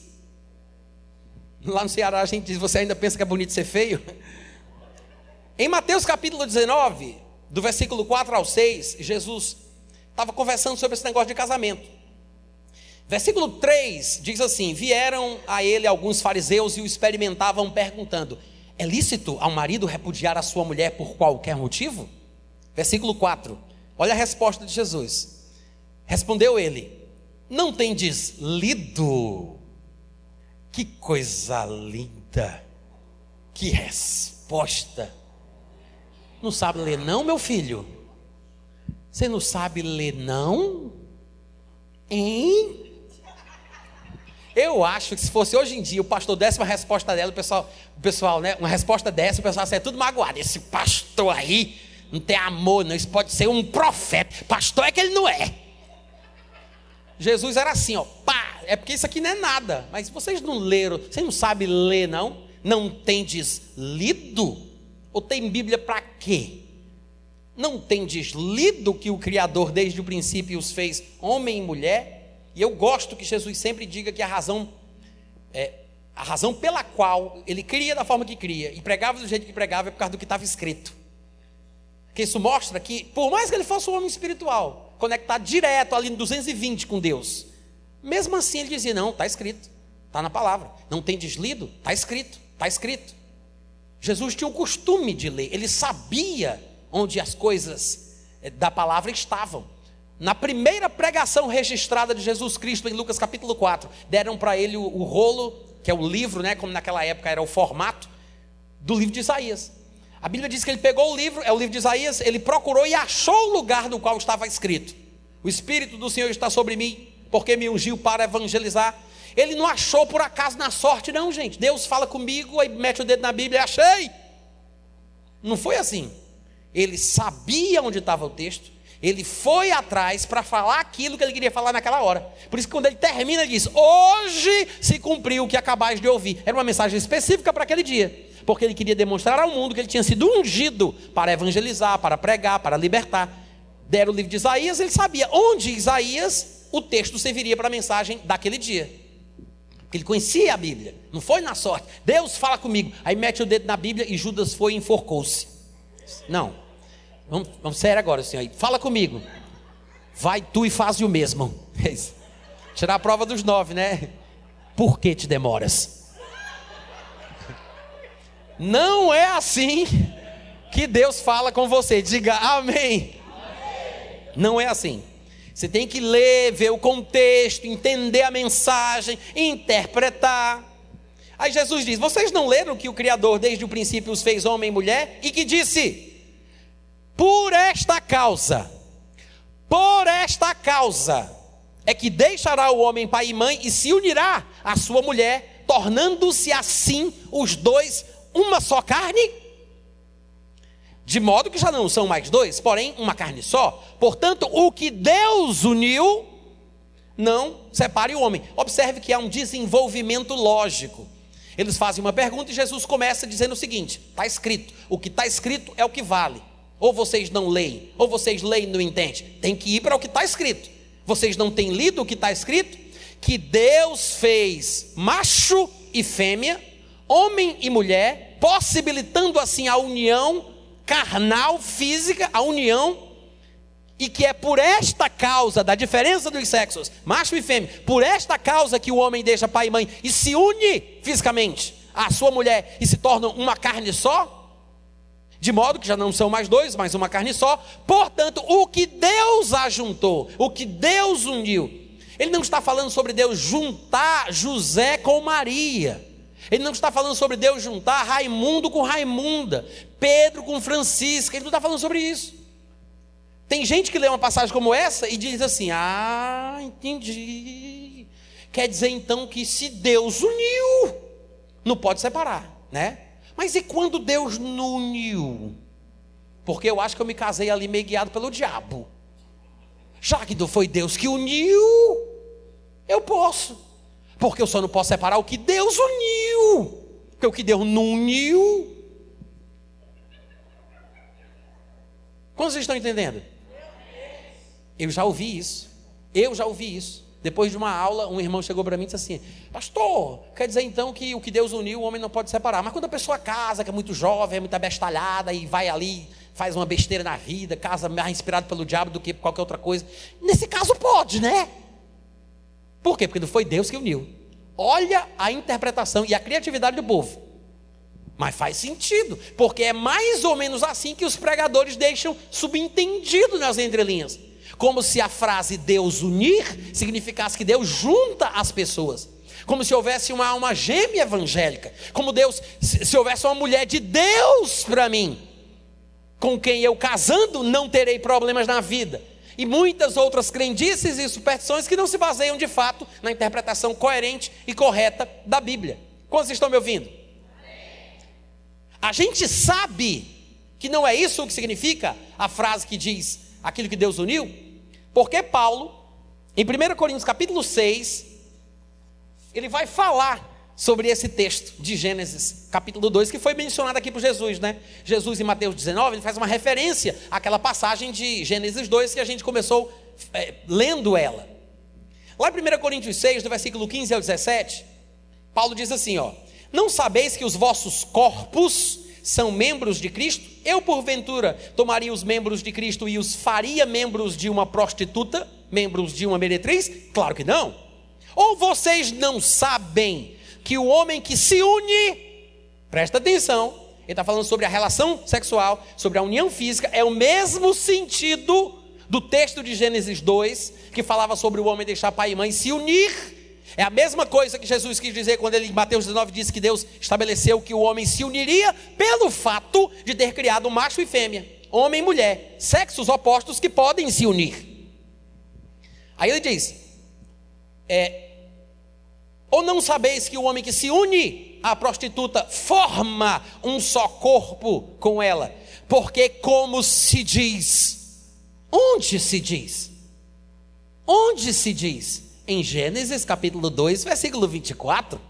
Lá no Ceará a gente diz: Você ainda pensa que é bonito ser feio? Em Mateus capítulo 19, do versículo 4 ao 6, Jesus estava conversando sobre esse negócio de casamento. Versículo 3 diz assim: Vieram a ele alguns fariseus e o experimentavam, perguntando: É lícito ao marido repudiar a sua mulher por qualquer motivo? Versículo 4, olha a resposta de Jesus. Respondeu ele: Não tendes lido? Que coisa linda! Que resposta! Não sabe ler, não, meu filho? Você não sabe ler, não? Hein? Eu acho que se fosse hoje em dia, o pastor desse uma resposta dela, o pessoal, o pessoal né, uma resposta dessa, o pessoal seria tudo magoado. Esse pastor aí não tem amor, não. Isso pode ser um profeta. Pastor é que ele não é. Jesus era assim, ó, pá, é porque isso aqui não é nada, mas vocês não leram, vocês não sabem ler, não? Não tendes lido? Ou tem Bíblia para quê? Não tendes lido que o Criador desde o princípio os fez homem e mulher? E eu gosto que Jesus sempre diga que a razão, é, a razão pela qual ele cria da forma que cria e pregava do jeito que pregava é por causa do que estava escrito. Porque isso mostra que, por mais que ele fosse um homem espiritual, conectado direto ali no 220 com Deus. Mesmo assim ele dizia: não, está escrito, está na palavra. Não tem deslido? Está escrito, está escrito. Jesus tinha o costume de ler, ele sabia onde as coisas eh, da palavra estavam. Na primeira pregação registrada de Jesus Cristo, em Lucas capítulo 4, deram para ele o, o, rolo, que é o livro, né, como naquela época era o formato, do livro de Isaías. A Bíblia diz que ele pegou o livro, é o livro de Isaías, ele procurou e achou o lugar no qual estava escrito: O Espírito do Senhor está sobre mim, porque me ungiu para evangelizar. Ele não achou por acaso na sorte, não, gente. Deus fala comigo, aí mete o dedo na Bíblia e achei. Não foi assim. Ele sabia onde estava o texto, ele foi atrás para falar aquilo que ele queria falar naquela hora. Por isso que quando ele termina, ele diz: Hoje se cumpriu o que acabais de ouvir. Era uma mensagem específica para aquele dia porque ele queria demonstrar ao mundo que ele tinha sido ungido para evangelizar, para pregar, para libertar. deram o livro de Isaías, ele sabia onde Isaías o texto serviria para a mensagem daquele dia. Ele conhecia a Bíblia, não foi na sorte. Deus fala comigo, aí mete o dedo na Bíblia e Judas foi e enforcou-se. Não, vamos, vamos sério agora, senhor. Fala comigo. Vai tu e faz o mesmo. É isso. Tirar a prova dos nove, né? Por que te demoras? Não é assim que Deus fala com você. Diga amém. amém. Não é assim. Você tem que ler, ver o contexto, entender a mensagem, interpretar. Aí Jesus diz: Vocês não leram que o Criador desde o princípio os fez homem e mulher? E que disse: Por esta causa, por esta causa, é que deixará o homem pai e mãe e se unirá à sua mulher, tornando-se assim os dois uma só carne? De modo que já não são mais dois, porém uma carne só. Portanto, o que Deus uniu, não separe o homem. Observe que há um desenvolvimento lógico. Eles fazem uma pergunta e Jesus começa dizendo o seguinte: está escrito, o que está escrito é o que vale. Ou vocês não leem, ou vocês leem e não entendem. Tem que ir para o que está escrito. Vocês não têm lido o que está escrito? Que Deus fez macho e fêmea, homem e mulher, possibilitando assim a união carnal, física, a união, e que é por esta causa da diferença dos sexos, macho e fêmea, por esta causa que o homem deixa pai e mãe e se une fisicamente à sua mulher e se tornam uma carne só, de modo que já não são mais dois, mas uma carne só. Portanto, o que Deus ajuntou, o que Deus uniu, ele não está falando sobre Deus juntar José com Maria. Ele não está falando sobre Deus juntar Raimundo com Raimunda, Pedro com Francisca, ele não está falando sobre isso. Tem gente que lê uma passagem como essa e diz assim: Ah, entendi. Quer dizer então que se Deus uniu, não pode separar, né? Mas e quando Deus não uniu? Porque eu acho que eu me casei ali meio guiado pelo diabo. Já que não foi Deus que uniu, eu posso. Porque eu só não posso separar o que Deus uniu. Porque o que Deus não uniu. Quantos estão entendendo? Eu já ouvi isso. Eu já ouvi isso. Depois de uma aula, um irmão chegou para mim e disse assim: Pastor, quer dizer então que o que Deus uniu, o homem não pode separar. Mas quando a pessoa casa, que é muito jovem, é muito abestalhada e vai ali, faz uma besteira na vida, casa mais inspirado pelo diabo do que qualquer outra coisa. Nesse caso, pode, né? Por quê? Porque não foi Deus que uniu. Olha a interpretação e a criatividade do povo. Mas faz sentido, porque é mais ou menos assim que os pregadores deixam subentendido nas entrelinhas. Como se a frase Deus unir significasse que Deus junta as pessoas. Como se houvesse uma alma gêmea evangélica. Como Deus, se, se houvesse uma mulher de Deus para mim, com quem eu casando não terei problemas na vida e muitas outras crendices e superstições que não se baseiam de fato na interpretação coerente e correta da Bíblia. Quantos estão me ouvindo? A gente sabe que não é isso o que significa a frase que diz aquilo que Deus uniu, porque Paulo, em 1 Coríntios capítulo 6, ele vai falar sobre esse texto de Gênesis, capítulo 2, que foi mencionado aqui por Jesus, né? Jesus em Mateus 19, ele faz uma referência àquela passagem de Gênesis 2 que a gente começou é, lendo ela. Lá em 1 Coríntios 6, do versículo 15 ao 17, Paulo diz assim, ó: Não sabeis que os vossos corpos são membros de Cristo? Eu, porventura, tomaria os membros de Cristo e os faria membros de uma prostituta, membros de uma meretriz? Claro que não. Ou vocês não sabem que o homem que se une, presta atenção, ele está falando sobre a relação sexual, sobre a união física, é o mesmo sentido do texto de Gênesis 2, que falava sobre o homem deixar pai e mãe se unir. É a mesma coisa que Jesus quis dizer quando ele em Mateus 19 disse que Deus estabeleceu que o homem se uniria pelo fato de ter criado macho e fêmea, homem e mulher, sexos opostos que podem se unir. Aí ele diz: é, ou não sabeis que o homem que se une à prostituta forma um só corpo com ela? Porque, como se diz, onde se diz? Onde se diz? Em Gênesis capítulo 2, versículo 24.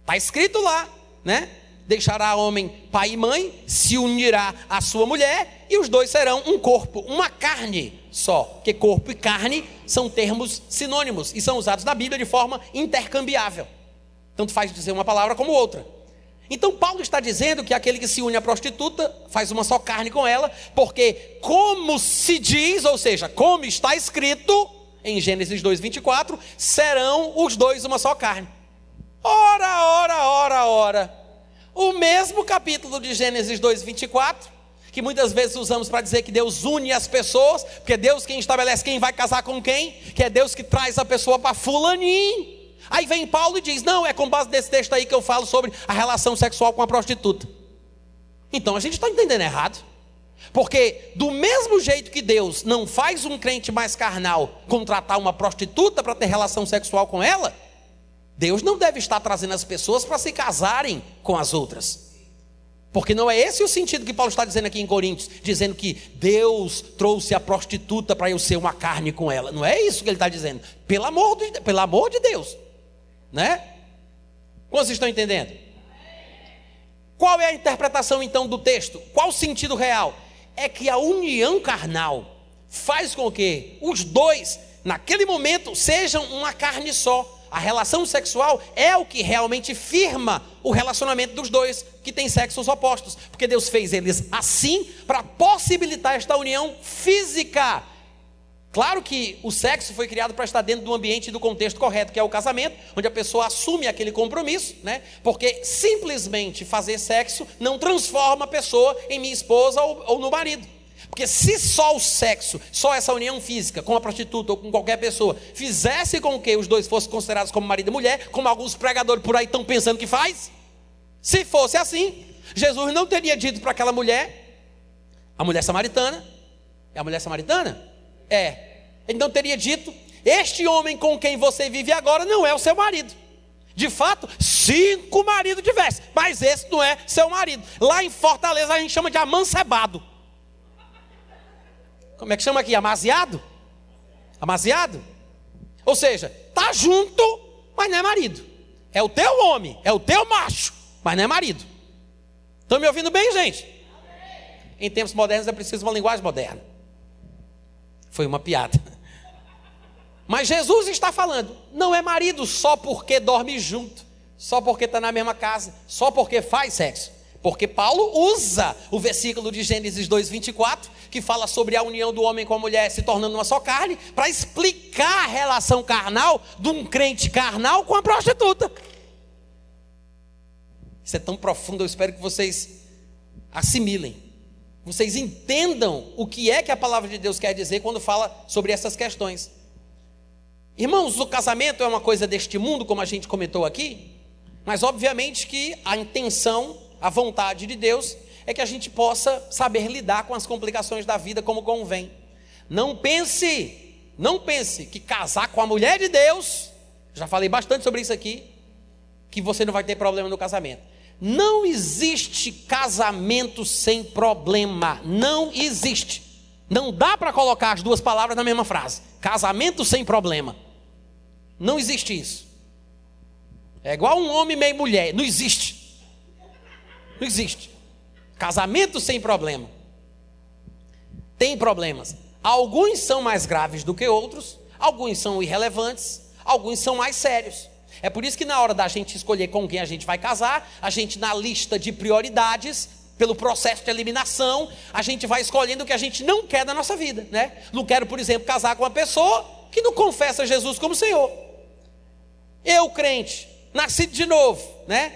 Está escrito lá, né? Deixará homem pai e mãe, se unirá à sua mulher, e os dois serão um corpo, uma carne só. Porque corpo e carne são termos sinônimos e são usados na Bíblia de forma intercambiável. Tanto faz dizer uma palavra como outra. Então Paulo está dizendo que aquele que se une à prostituta faz uma só carne com ela, porque como se diz, ou seja, como está escrito em Gênesis 2:24, serão os dois uma só carne. Ora, ora, ora, ora. O mesmo capítulo de Gênesis 2:24, que muitas vezes usamos para dizer que Deus une as pessoas, porque é Deus quem estabelece quem vai casar com quem, que é Deus que traz a pessoa para fulaninho. Aí vem Paulo e diz: Não, é com base nesse texto aí que eu falo sobre a relação sexual com a prostituta. Então a gente está entendendo errado. Porque, do mesmo jeito que Deus não faz um crente mais carnal contratar uma prostituta para ter relação sexual com ela, Deus não deve estar trazendo as pessoas para se casarem com as outras. Porque não é esse o sentido que Paulo está dizendo aqui em Coríntios, dizendo que Deus trouxe a prostituta para eu ser uma carne com ela. Não é isso que ele está dizendo. Pelo amor de, pelo amor de Deus. Né? Como vocês estão entendendo? Qual é a interpretação então do texto? Qual o sentido real? É que a união carnal faz com que os dois, naquele momento, sejam uma carne só. A relação sexual é o que realmente firma o relacionamento dos dois que têm sexos opostos, porque Deus fez eles assim para possibilitar esta união física Claro que o sexo foi criado para estar dentro do ambiente e do contexto correto, que é o casamento, onde a pessoa assume aquele compromisso, né? Porque simplesmente fazer sexo não transforma a pessoa em minha esposa ou, ou no marido. Porque se só o sexo, só essa união física com a prostituta ou com qualquer pessoa, fizesse com que os dois fossem considerados como marido e mulher, como alguns pregadores por aí estão pensando que faz, se fosse assim, Jesus não teria dito para aquela mulher, a mulher samaritana, é a mulher samaritana? É. Ele não teria dito: Este homem com quem você vive agora não é o seu marido. De fato, cinco maridos tivesse, mas esse não é seu marido. Lá em Fortaleza a gente chama de amancebado. Como é que chama aqui? Amaziado? Amaziado? Ou seja, tá junto, mas não é marido. É o teu homem, é o teu macho, mas não é marido. Estão me ouvindo bem, gente? Em tempos modernos é preciso uma linguagem moderna. Foi uma piada. Mas Jesus está falando, não é marido só porque dorme junto, só porque está na mesma casa, só porque faz sexo. Porque Paulo usa o versículo de Gênesis 2,24, que fala sobre a união do homem com a mulher se tornando uma só carne, para explicar a relação carnal de um crente carnal com a prostituta. Isso é tão profundo, eu espero que vocês assimilem vocês entendam o que é que a palavra de Deus quer dizer quando fala sobre essas questões. Irmãos, o casamento é uma coisa deste mundo, como a gente comentou aqui, mas obviamente que a intenção, a vontade de Deus é que a gente possa saber lidar com as complicações da vida como convém. Não pense, não pense que casar com a mulher de Deus, já falei bastante sobre isso aqui, que você não vai ter problema no casamento. Não existe casamento sem problema. Não existe. Não dá para colocar as duas palavras na mesma frase. Casamento sem problema. Não existe isso. É igual um homem meio mulher. Não existe. Não existe. Casamento sem problema. Tem problemas. Alguns são mais graves do que outros. Alguns são irrelevantes. Alguns são mais sérios. É por isso que na hora da gente escolher com quem a gente vai casar, a gente na lista de prioridades, pelo processo de eliminação, a gente vai escolhendo o que a gente não quer da nossa vida, né? Não quero, por exemplo, casar com uma pessoa que não confessa Jesus como Senhor. Eu, crente, nascido de novo, né?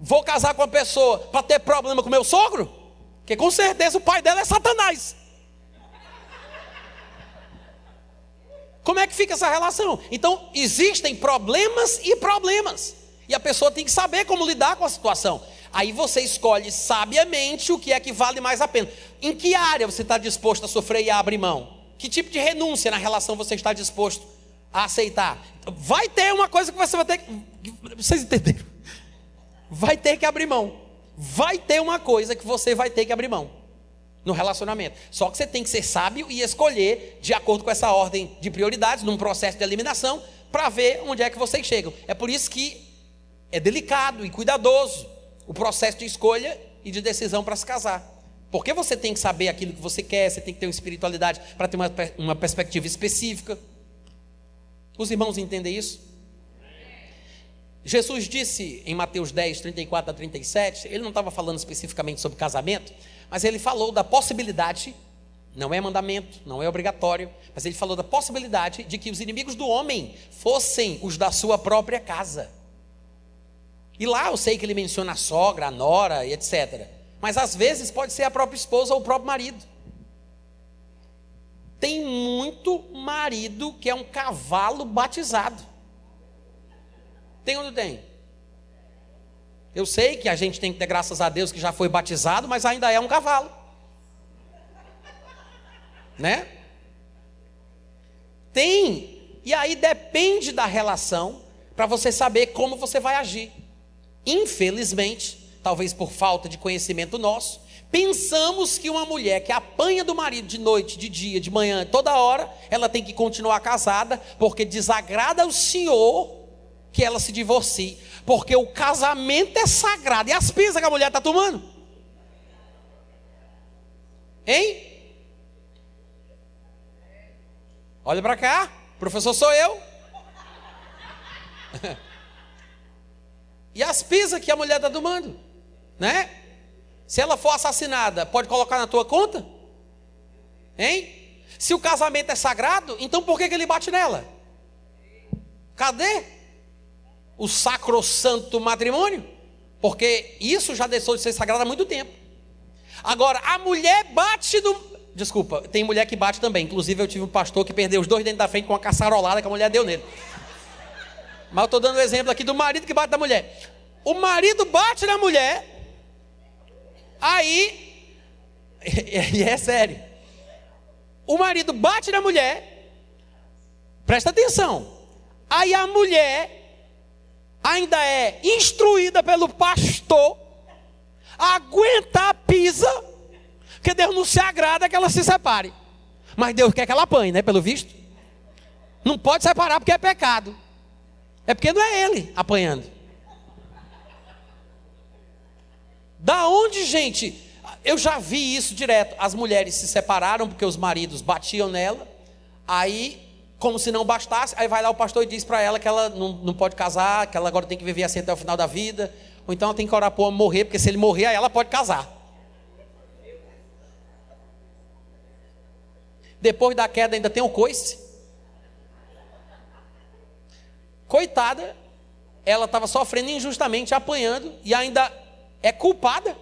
Vou casar com uma pessoa para ter problema com meu sogro? Porque com certeza o pai dela é Satanás. Como é que fica essa relação? Então, existem problemas e problemas. E a pessoa tem que saber como lidar com a situação. Aí você escolhe sabiamente o que é que vale mais a pena. Em que área você está disposto a sofrer e a abrir mão? Que tipo de renúncia na relação você está disposto a aceitar? Vai ter uma coisa que você vai ter que. Vocês entenderam? Vai ter que abrir mão. Vai ter uma coisa que você vai ter que abrir mão no relacionamento. Só que você tem que ser sábio e escolher de acordo com essa ordem de prioridades, num processo de eliminação, para ver onde é que vocês chegam. É por isso que é delicado e cuidadoso o processo de escolha e de decisão para se casar. Porque você tem que saber aquilo que você quer, você tem que ter uma espiritualidade para ter uma, uma perspectiva específica. Os irmãos entendem isso? Jesus disse em Mateus 10, 34 a 37, ele não estava falando especificamente sobre casamento, mas ele falou da possibilidade, não é mandamento, não é obrigatório, mas ele falou da possibilidade de que os inimigos do homem fossem os da sua própria casa. E lá eu sei que ele menciona a sogra, a nora e etc. Mas às vezes pode ser a própria esposa ou o próprio marido. Tem muito marido que é um cavalo batizado. Tem ou não tem? Eu sei que a gente tem que ter graças a Deus que já foi batizado, mas ainda é um cavalo. Né? Tem. E aí depende da relação para você saber como você vai agir. Infelizmente, talvez por falta de conhecimento nosso, pensamos que uma mulher que apanha do marido de noite, de dia, de manhã, toda hora, ela tem que continuar casada, porque desagrada ao Senhor que ela se divorcie, porque o casamento é sagrado. E as pisas que a mulher está tomando? Hein? Olha para cá, professor sou eu. E as pisas que a mulher está tomando, né? Se ela for assassinada, pode colocar na tua conta? Hein? Se o casamento é sagrado, então por que, que ele bate nela? Cadê o sacrossanto matrimônio? Porque isso já deixou de ser sagrado há muito tempo. Agora, a mulher bate do. Desculpa, tem mulher que bate também. Inclusive, eu tive um pastor que perdeu os dois dentes da frente com uma caçarolada que a mulher deu nele. Mas eu estou dando o um exemplo aqui do marido que bate na mulher. O marido bate na mulher, aí, e é sério, o marido bate na mulher, presta atenção, aí a mulher ainda é instruída pelo pastor a aguentar a pisa, porque Deus não se agrada que ela se separe. Mas Deus quer que ela apanhe, né? Pelo visto. Não pode separar porque é pecado. É porque não é ele apanhando. Da onde, gente? Eu já vi isso direto. As mulheres se separaram porque os maridos batiam nela. Aí, como se não bastasse, aí vai lá o pastor e diz para ela que ela não, não pode casar, que ela agora tem que viver assim até o final da vida. Ou então ela tem que orar para o homem morrer, porque se ele morrer, aí ela pode casar. Depois da queda ainda tem o coice. Coitada, ela estava sofrendo injustamente, apanhando, e ainda é culpada.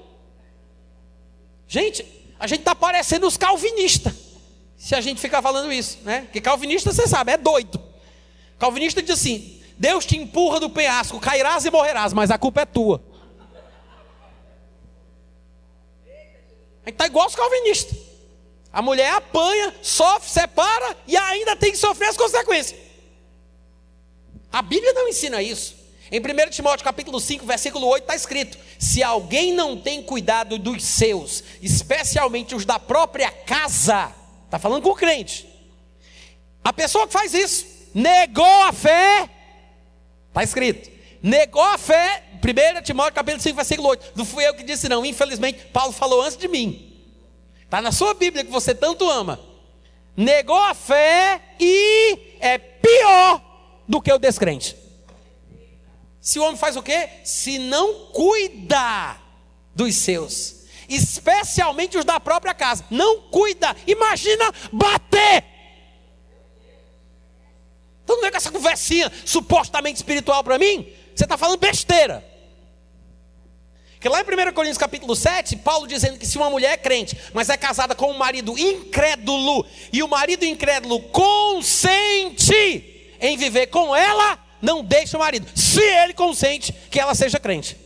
Gente, a gente está parecendo os calvinistas, se a gente ficar falando isso, né? Porque calvinista, você sabe, é doido. Calvinista diz assim: Deus te empurra do penhasco, cairás e morrerás, mas a culpa é tua. A gente está igual os calvinistas. A mulher apanha, sofre, separa e ainda tem que sofrer as consequências. A Bíblia não ensina isso. Em 1 Timóteo capítulo 5, versículo 8, está escrito: Se alguém não tem cuidado dos seus, especialmente os da própria casa, está falando com o crente. A pessoa que faz isso, negou a fé, está escrito, negou a fé, 1 Timóteo capítulo 5, versículo 8. Não fui eu que disse, não, infelizmente, Paulo falou antes de mim. Está na sua Bíblia que você tanto ama. Negou a fé e é pior do que o descrente. Se o homem faz o quê? Se não cuida dos seus, especialmente os da própria casa, não cuida, imagina bater. Então não vem com essa conversinha supostamente espiritual para mim, você está falando besteira. Que lá em 1 Coríntios capítulo 7, Paulo dizendo que se uma mulher é crente, mas é casada com um marido incrédulo, e o marido incrédulo consente em viver com ela, não deixa o marido, se ele consente que ela seja crente.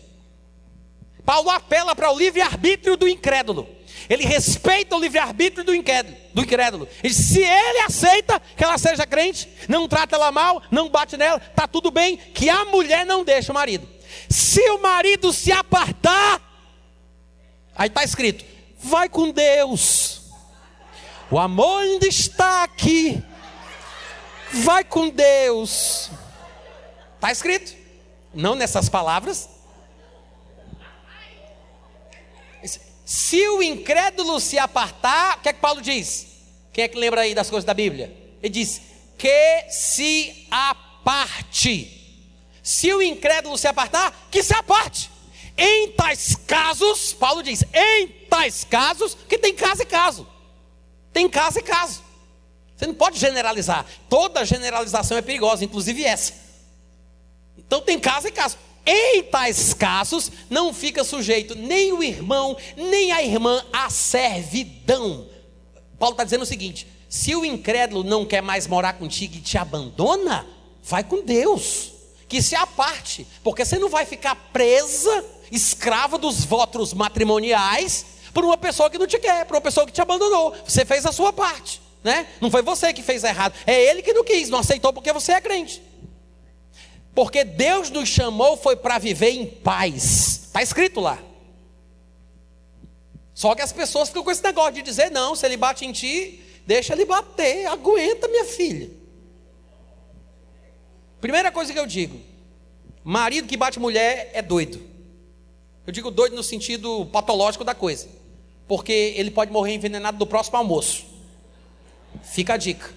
Paulo apela para o livre-arbítrio do incrédulo. Ele respeita o livre-arbítrio do incrédulo. E se ele aceita que ela seja crente, não trata ela mal, não bate nela, está tudo bem, que a mulher não deixa o marido. Se o marido se apartar, aí está escrito: vai com Deus. O amor ainda está aqui. Vai com Deus. Está escrito. Não nessas palavras. Se o incrédulo se apartar, o que é que Paulo diz? Quem é que lembra aí das coisas da Bíblia? Ele diz: que se aparte. Se o incrédulo se apartar, que se aparte. Em tais casos, Paulo diz: em tais casos, que tem caso e caso. Tem caso e caso. Você não pode generalizar. Toda generalização é perigosa, inclusive essa. Então tem caso e caso. Em tais casos, não fica sujeito nem o irmão, nem a irmã à servidão. Paulo está dizendo o seguinte: se o incrédulo não quer mais morar contigo e te abandona, vai com Deus, que se aparte, porque você não vai ficar presa, escrava dos votos matrimoniais, por uma pessoa que não te quer, por uma pessoa que te abandonou. Você fez a sua parte, né? Não foi você que fez errado, é ele que não quis, não aceitou porque você é crente. Porque Deus nos chamou foi para viver em paz. Está escrito lá. Só que as pessoas ficam com esse negócio de dizer: não, se ele bate em ti, deixa ele bater, aguenta, minha filha. Primeira coisa que eu digo: marido que bate mulher é doido. Eu digo doido no sentido patológico da coisa, porque ele pode morrer envenenado do próximo almoço. Fica a dica.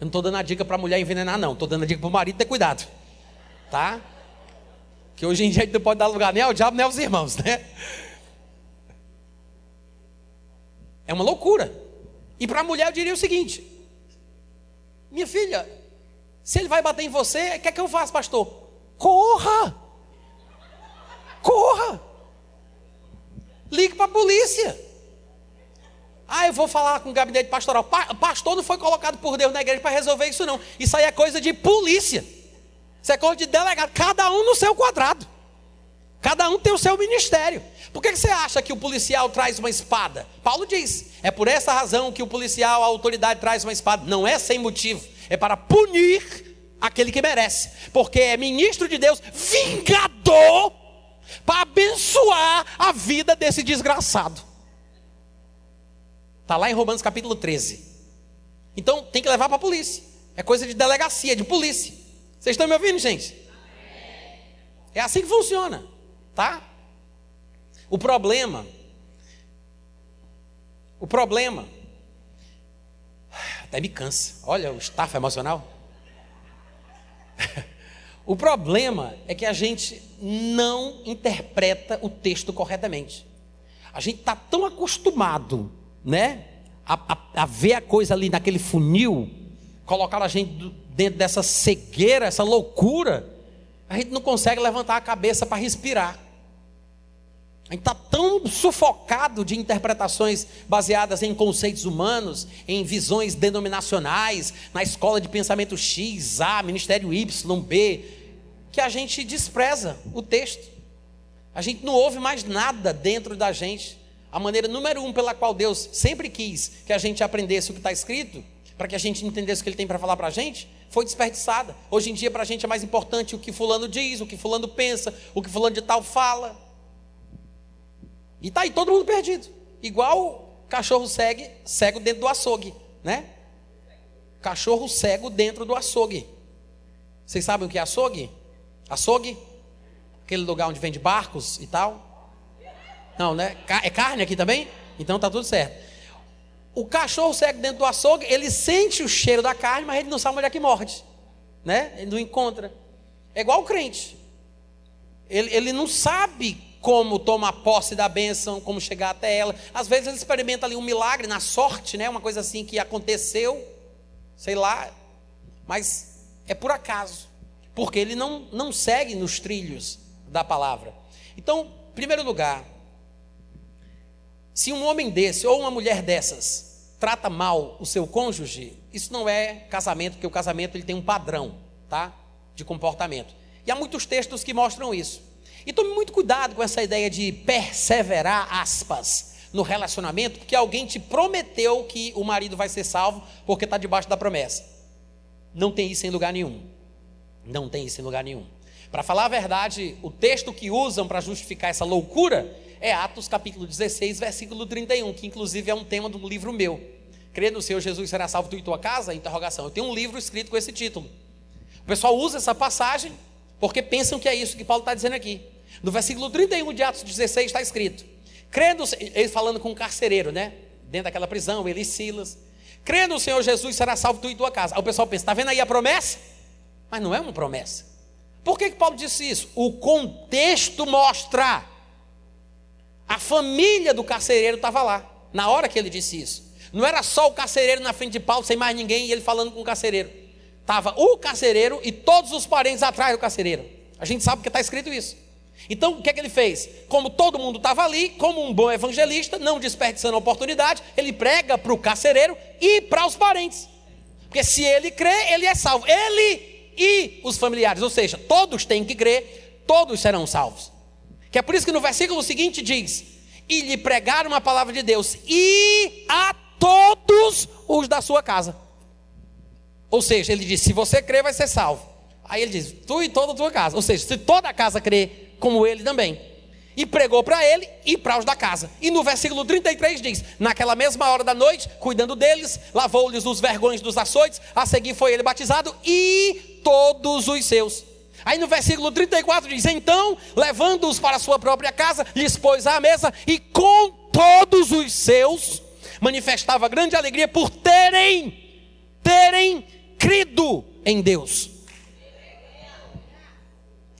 Eu não estou dando a dica para a mulher envenenar, não. Estou dando a dica para o marido ter cuidado. Tá? Que hoje em dia a gente não pode dar lugar nem ao diabo nem aos irmãos, né? É uma loucura. E para a mulher eu diria o seguinte: Minha filha, se ele vai bater em você, o que é que eu faço, pastor? Corra! Corra! Ligue para a polícia. Ah, eu vou falar com o gabinete pastoral. Pa pastor não foi colocado por Deus na igreja para resolver isso, não. Isso aí é coisa de polícia. Isso é coisa de delegado. Cada um no seu quadrado. Cada um tem o seu ministério. Por que, que você acha que o policial traz uma espada? Paulo diz: é por essa razão que o policial, a autoridade, traz uma espada. Não é sem motivo, é para punir aquele que merece. Porque é ministro de Deus, vingador, para abençoar a vida desse desgraçado. Está lá em Romanos capítulo 13. Então tem que levar para a polícia. É coisa de delegacia, de polícia. Vocês estão me ouvindo, gente? É assim que funciona, tá? O problema, o problema, até me cansa. Olha o estafa emocional. o problema é que a gente não interpreta o texto corretamente. A gente está tão acostumado né? A, a, a, ver a coisa ali naquele funil, colocar a gente dentro dessa cegueira, essa loucura, a gente não consegue levantar a cabeça para respirar. A gente está tão sufocado de interpretações baseadas em conceitos humanos, em visões denominacionais, na escola de pensamento X, A, Ministério Y, B, que a gente despreza o texto. A gente não ouve mais nada dentro da gente. A maneira número um pela qual Deus sempre quis que a gente aprendesse o que está escrito, para que a gente entendesse o que Ele tem para falar para a gente, foi desperdiçada. Hoje em dia, para a gente é mais importante o que Fulano diz, o que Fulano pensa, o que Fulano de tal fala. E está aí todo mundo perdido. Igual cachorro cego, cego dentro do açougue, né? Cachorro cego dentro do açougue. Vocês sabem o que é açougue? Açougue? Aquele lugar onde vende barcos e tal. Não, né? É carne aqui também? Então tá tudo certo. O cachorro cego dentro do açougue, ele sente o cheiro da carne, mas ele não sabe onde é que morde. Né? Ele não encontra. É igual o crente. Ele, ele não sabe como tomar posse da bênção, como chegar até ela. Às vezes ele experimenta ali um milagre na sorte, né? Uma coisa assim que aconteceu, sei lá, mas é por acaso, porque ele não, não segue nos trilhos da palavra. Então, primeiro lugar, se um homem desse ou uma mulher dessas trata mal o seu cônjuge, isso não é casamento, porque o casamento ele tem um padrão, tá? De comportamento. E há muitos textos que mostram isso. E tome muito cuidado com essa ideia de perseverar, aspas, no relacionamento, porque alguém te prometeu que o marido vai ser salvo porque está debaixo da promessa. Não tem isso em lugar nenhum. Não tem isso em lugar nenhum. Para falar a verdade, o texto que usam para justificar essa loucura é Atos capítulo 16, versículo 31, que inclusive é um tema do livro meu. Crê no Senhor Jesus será salvo tu e tua casa? Interrogação. Eu tenho um livro escrito com esse título. O pessoal usa essa passagem porque pensam que é isso que Paulo está dizendo aqui. No versículo 31 de Atos 16 está escrito: crendo, ele falando com um carcereiro, né? Dentro daquela prisão, ele e Silas. Crendo no Senhor Jesus, será salvo tu e tua casa. Aí o pessoal pensa: está vendo aí a promessa? Mas não é uma promessa. Por que, que Paulo disse isso? O contexto mostra. A família do carcereiro estava lá, na hora que ele disse isso. Não era só o carcereiro na frente de Paulo, sem mais ninguém, e ele falando com o carcereiro. Estava o carcereiro e todos os parentes atrás do carcereiro. A gente sabe que está escrito isso. Então, o que é que ele fez? Como todo mundo estava ali, como um bom evangelista, não desperdiçando a oportunidade, ele prega para o carcereiro e para os parentes. Porque se ele crê, ele é salvo. Ele e os familiares, ou seja, todos têm que crer, todos serão salvos. Que é por isso que no versículo seguinte diz: E lhe pregaram a palavra de Deus, e a todos os da sua casa. Ou seja, ele diz: Se você crer, vai ser salvo. Aí ele diz: Tu e toda a tua casa. Ou seja, se toda a casa crer, como ele também. E pregou para ele e para os da casa. E no versículo 33 diz: Naquela mesma hora da noite, cuidando deles, lavou-lhes os vergões dos açoites, a seguir foi ele batizado e todos os seus. Aí no versículo 34 diz: Então, levando-os para a sua própria casa, lhes pôs à mesa e com todos os seus manifestava grande alegria por terem, terem crido em Deus.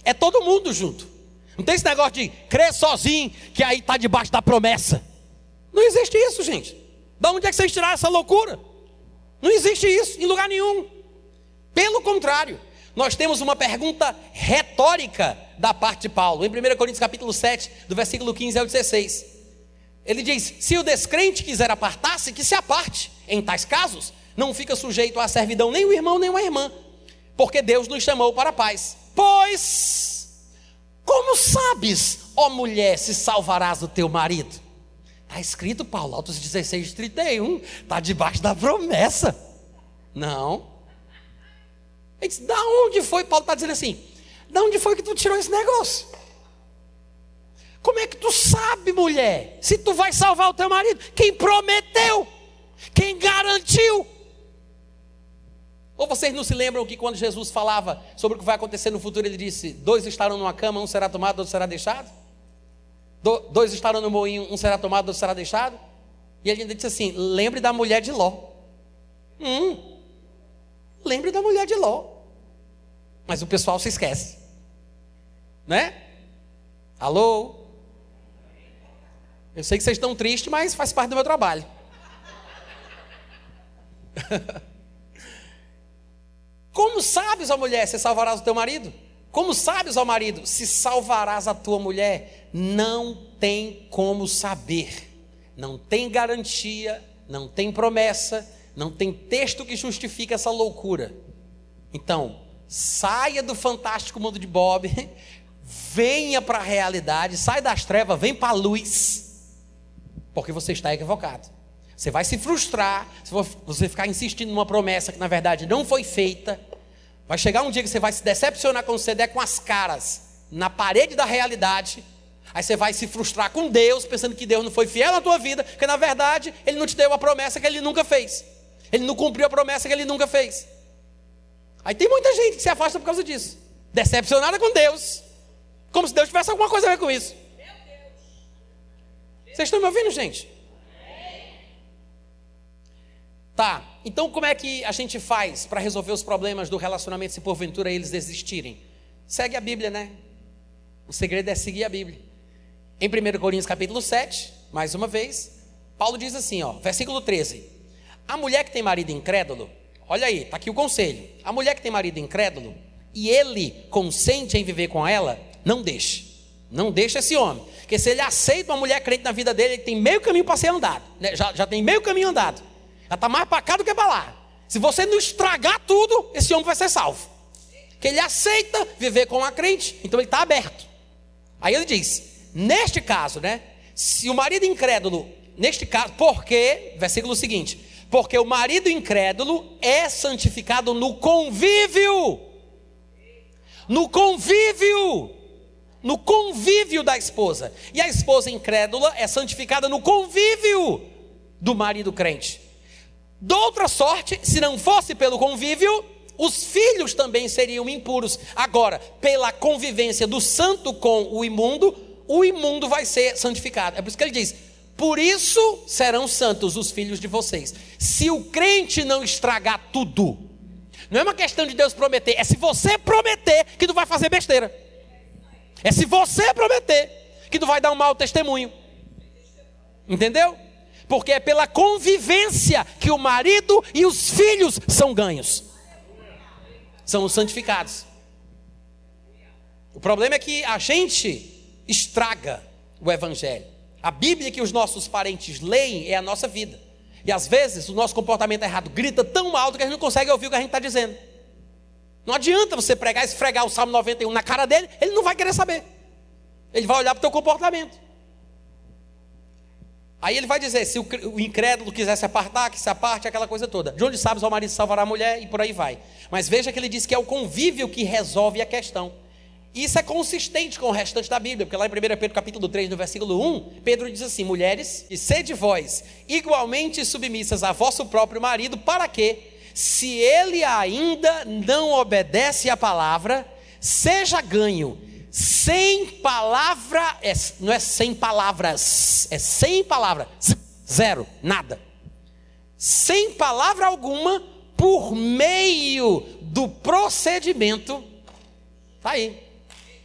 É todo mundo junto. Não tem esse negócio de crer sozinho, que aí está debaixo da promessa. Não existe isso, gente. Da onde é que vocês tiraram essa loucura? Não existe isso em lugar nenhum. Pelo contrário, nós temos uma pergunta retórica da parte de Paulo, em 1 Coríntios capítulo 7, do versículo 15 ao 16. Ele diz: Se o descrente quiser apartar-se, que se aparte. Em tais casos, não fica sujeito à servidão nem o irmão nem a irmã, porque Deus nos chamou para a paz. Pois, como sabes, ó mulher, se salvarás do teu marido? Está escrito, Paulo, Autos 16, 31, está debaixo da promessa. Não. Ele disse, da onde foi? Paulo está dizendo assim, da onde foi que tu tirou esse negócio? Como é que tu sabe, mulher, se tu vai salvar o teu marido? Quem prometeu? Quem garantiu? Ou vocês não se lembram que quando Jesus falava sobre o que vai acontecer no futuro, ele disse: dois estarão numa cama, um será tomado, outro será deixado? Do, dois estarão no moinho, um será tomado, outro será deixado? E ele ainda disse assim: lembre da mulher de Ló. Hum, lembre da mulher de Ló. Mas o pessoal se esquece, né? Alô? Eu sei que vocês estão tristes, mas faz parte do meu trabalho. Como sabes, ó mulher, se salvarás o teu marido? Como sabes, ó marido, se salvarás a tua mulher? Não tem como saber. Não tem garantia, não tem promessa, não tem texto que justifique essa loucura. Então, saia do fantástico mundo de Bob, venha para a realidade, sai das trevas, vem para a luz porque você está equivocado. Você vai se frustrar se você ficar insistindo numa promessa que na verdade não foi feita. Vai chegar um dia que você vai se decepcionar quando você der com as caras na parede da realidade. Aí você vai se frustrar com Deus, pensando que Deus não foi fiel na tua vida, porque na verdade Ele não te deu a promessa que Ele nunca fez. Ele não cumpriu a promessa que Ele nunca fez. Aí tem muita gente que se afasta por causa disso. Decepcionada com Deus. Como se Deus tivesse alguma coisa a ver com isso. Vocês estão me ouvindo, gente? Tá, então como é que a gente faz para resolver os problemas do relacionamento se porventura eles desistirem? Segue a Bíblia, né? O segredo é seguir a Bíblia. Em 1 Coríntios capítulo 7, mais uma vez, Paulo diz assim, ó, versículo 13: A mulher que tem marido incrédulo, olha aí, está aqui o conselho. A mulher que tem marido incrédulo e ele consente em viver com ela, não deixe. Não deixe esse homem. Porque se ele aceita uma mulher crente na vida dele, ele tem meio caminho para ser andado. Né? Já, já tem meio caminho andado. Já está mais para cá do que para lá. Se você não estragar tudo, esse homem vai ser salvo. Que ele aceita viver com a crente, então ele está aberto. Aí ele diz: neste caso, né? Se o marido incrédulo, neste caso, porque, versículo seguinte, porque o marido incrédulo é santificado no convívio. No convívio no convívio da esposa. E a esposa incrédula é santificada no convívio do marido crente. De outra sorte, se não fosse pelo convívio, os filhos também seriam impuros. Agora, pela convivência do santo com o imundo, o imundo vai ser santificado. É por isso que ele diz: Por isso serão santos os filhos de vocês. Se o crente não estragar tudo, não é uma questão de Deus prometer, é se você prometer que não vai fazer besteira. É se você prometer que não vai dar um mau testemunho. Entendeu? Porque é pela convivência que o marido e os filhos são ganhos. São os santificados. O problema é que a gente estraga o evangelho. A Bíblia que os nossos parentes leem é a nossa vida. E às vezes o nosso comportamento errado grita tão alto que a gente não consegue ouvir o que a gente está dizendo. Não adianta você pregar, esfregar o Salmo 91 na cara dele, ele não vai querer saber. Ele vai olhar para o teu comportamento. Aí ele vai dizer: se o incrédulo quiser se apartar, que se aparte, aquela coisa toda. De onde sabes o marido salvará a mulher e por aí vai. Mas veja que ele diz que é o convívio que resolve a questão. Isso é consistente com o restante da Bíblia, porque lá em 1 Pedro capítulo 3, no versículo 1, Pedro diz assim: Mulheres, e sede vós igualmente submissas a vosso próprio marido, para que, se ele ainda não obedece à palavra, seja ganho sem palavra, é, não é sem palavras, é sem palavra, zero, nada. Sem palavra alguma, por meio do procedimento, está aí,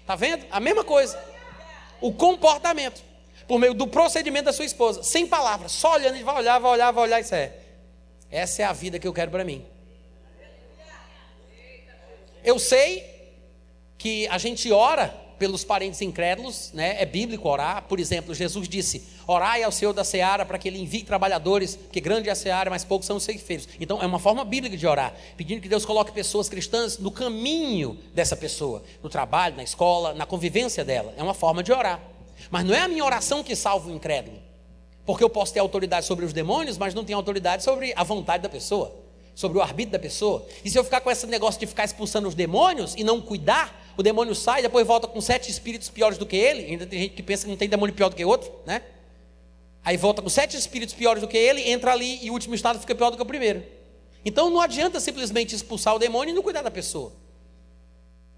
está vendo? A mesma coisa, o comportamento, por meio do procedimento da sua esposa, sem palavras, só olhando, ele vai olhar, vai olhar, vai olhar, isso é. Essa é a vida que eu quero para mim. Eu sei que a gente ora pelos parentes incrédulos, né? É bíblico orar. Por exemplo, Jesus disse: Orai ao Senhor da seara para que ele envie trabalhadores, porque grande é a seara, mas poucos são os ceifeiros. Então, é uma forma bíblica de orar, pedindo que Deus coloque pessoas cristãs no caminho dessa pessoa, no trabalho, na escola, na convivência dela. É uma forma de orar. Mas não é a minha oração que salva o incrédulo. Porque eu posso ter autoridade sobre os demônios, mas não tenho autoridade sobre a vontade da pessoa sobre o arbítrio da pessoa. E se eu ficar com esse negócio de ficar expulsando os demônios e não cuidar, o demônio sai, depois volta com sete espíritos piores do que ele. Ainda tem gente que pensa que não tem demônio pior do que outro, né? Aí volta com sete espíritos piores do que ele, entra ali e o último estado fica pior do que o primeiro. Então não adianta simplesmente expulsar o demônio e não cuidar da pessoa.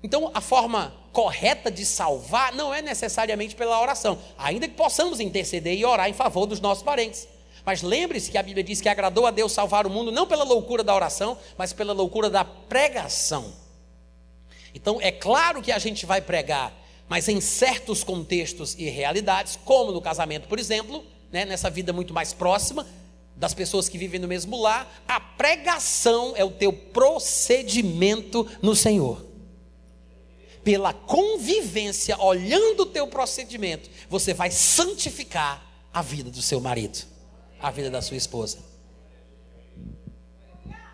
Então a forma correta de salvar não é necessariamente pela oração, ainda que possamos interceder e orar em favor dos nossos parentes. Mas lembre-se que a Bíblia diz que agradou a Deus salvar o mundo não pela loucura da oração, mas pela loucura da pregação. Então, é claro que a gente vai pregar, mas em certos contextos e realidades, como no casamento, por exemplo, né, nessa vida muito mais próxima das pessoas que vivem no mesmo lar, a pregação é o teu procedimento no Senhor. Pela convivência, olhando o teu procedimento, você vai santificar a vida do seu marido a vida da sua esposa.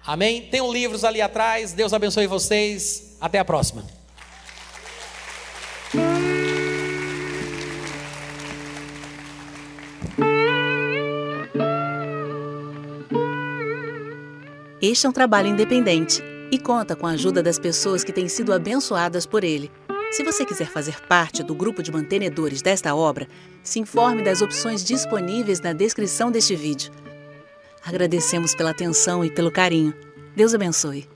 Amém? Tem livros ali atrás. Deus abençoe vocês. Até a próxima. Este é um trabalho independente e conta com a ajuda das pessoas que têm sido abençoadas por ele. Se você quiser fazer parte do grupo de mantenedores desta obra, se informe das opções disponíveis na descrição deste vídeo. Agradecemos pela atenção e pelo carinho. Deus abençoe.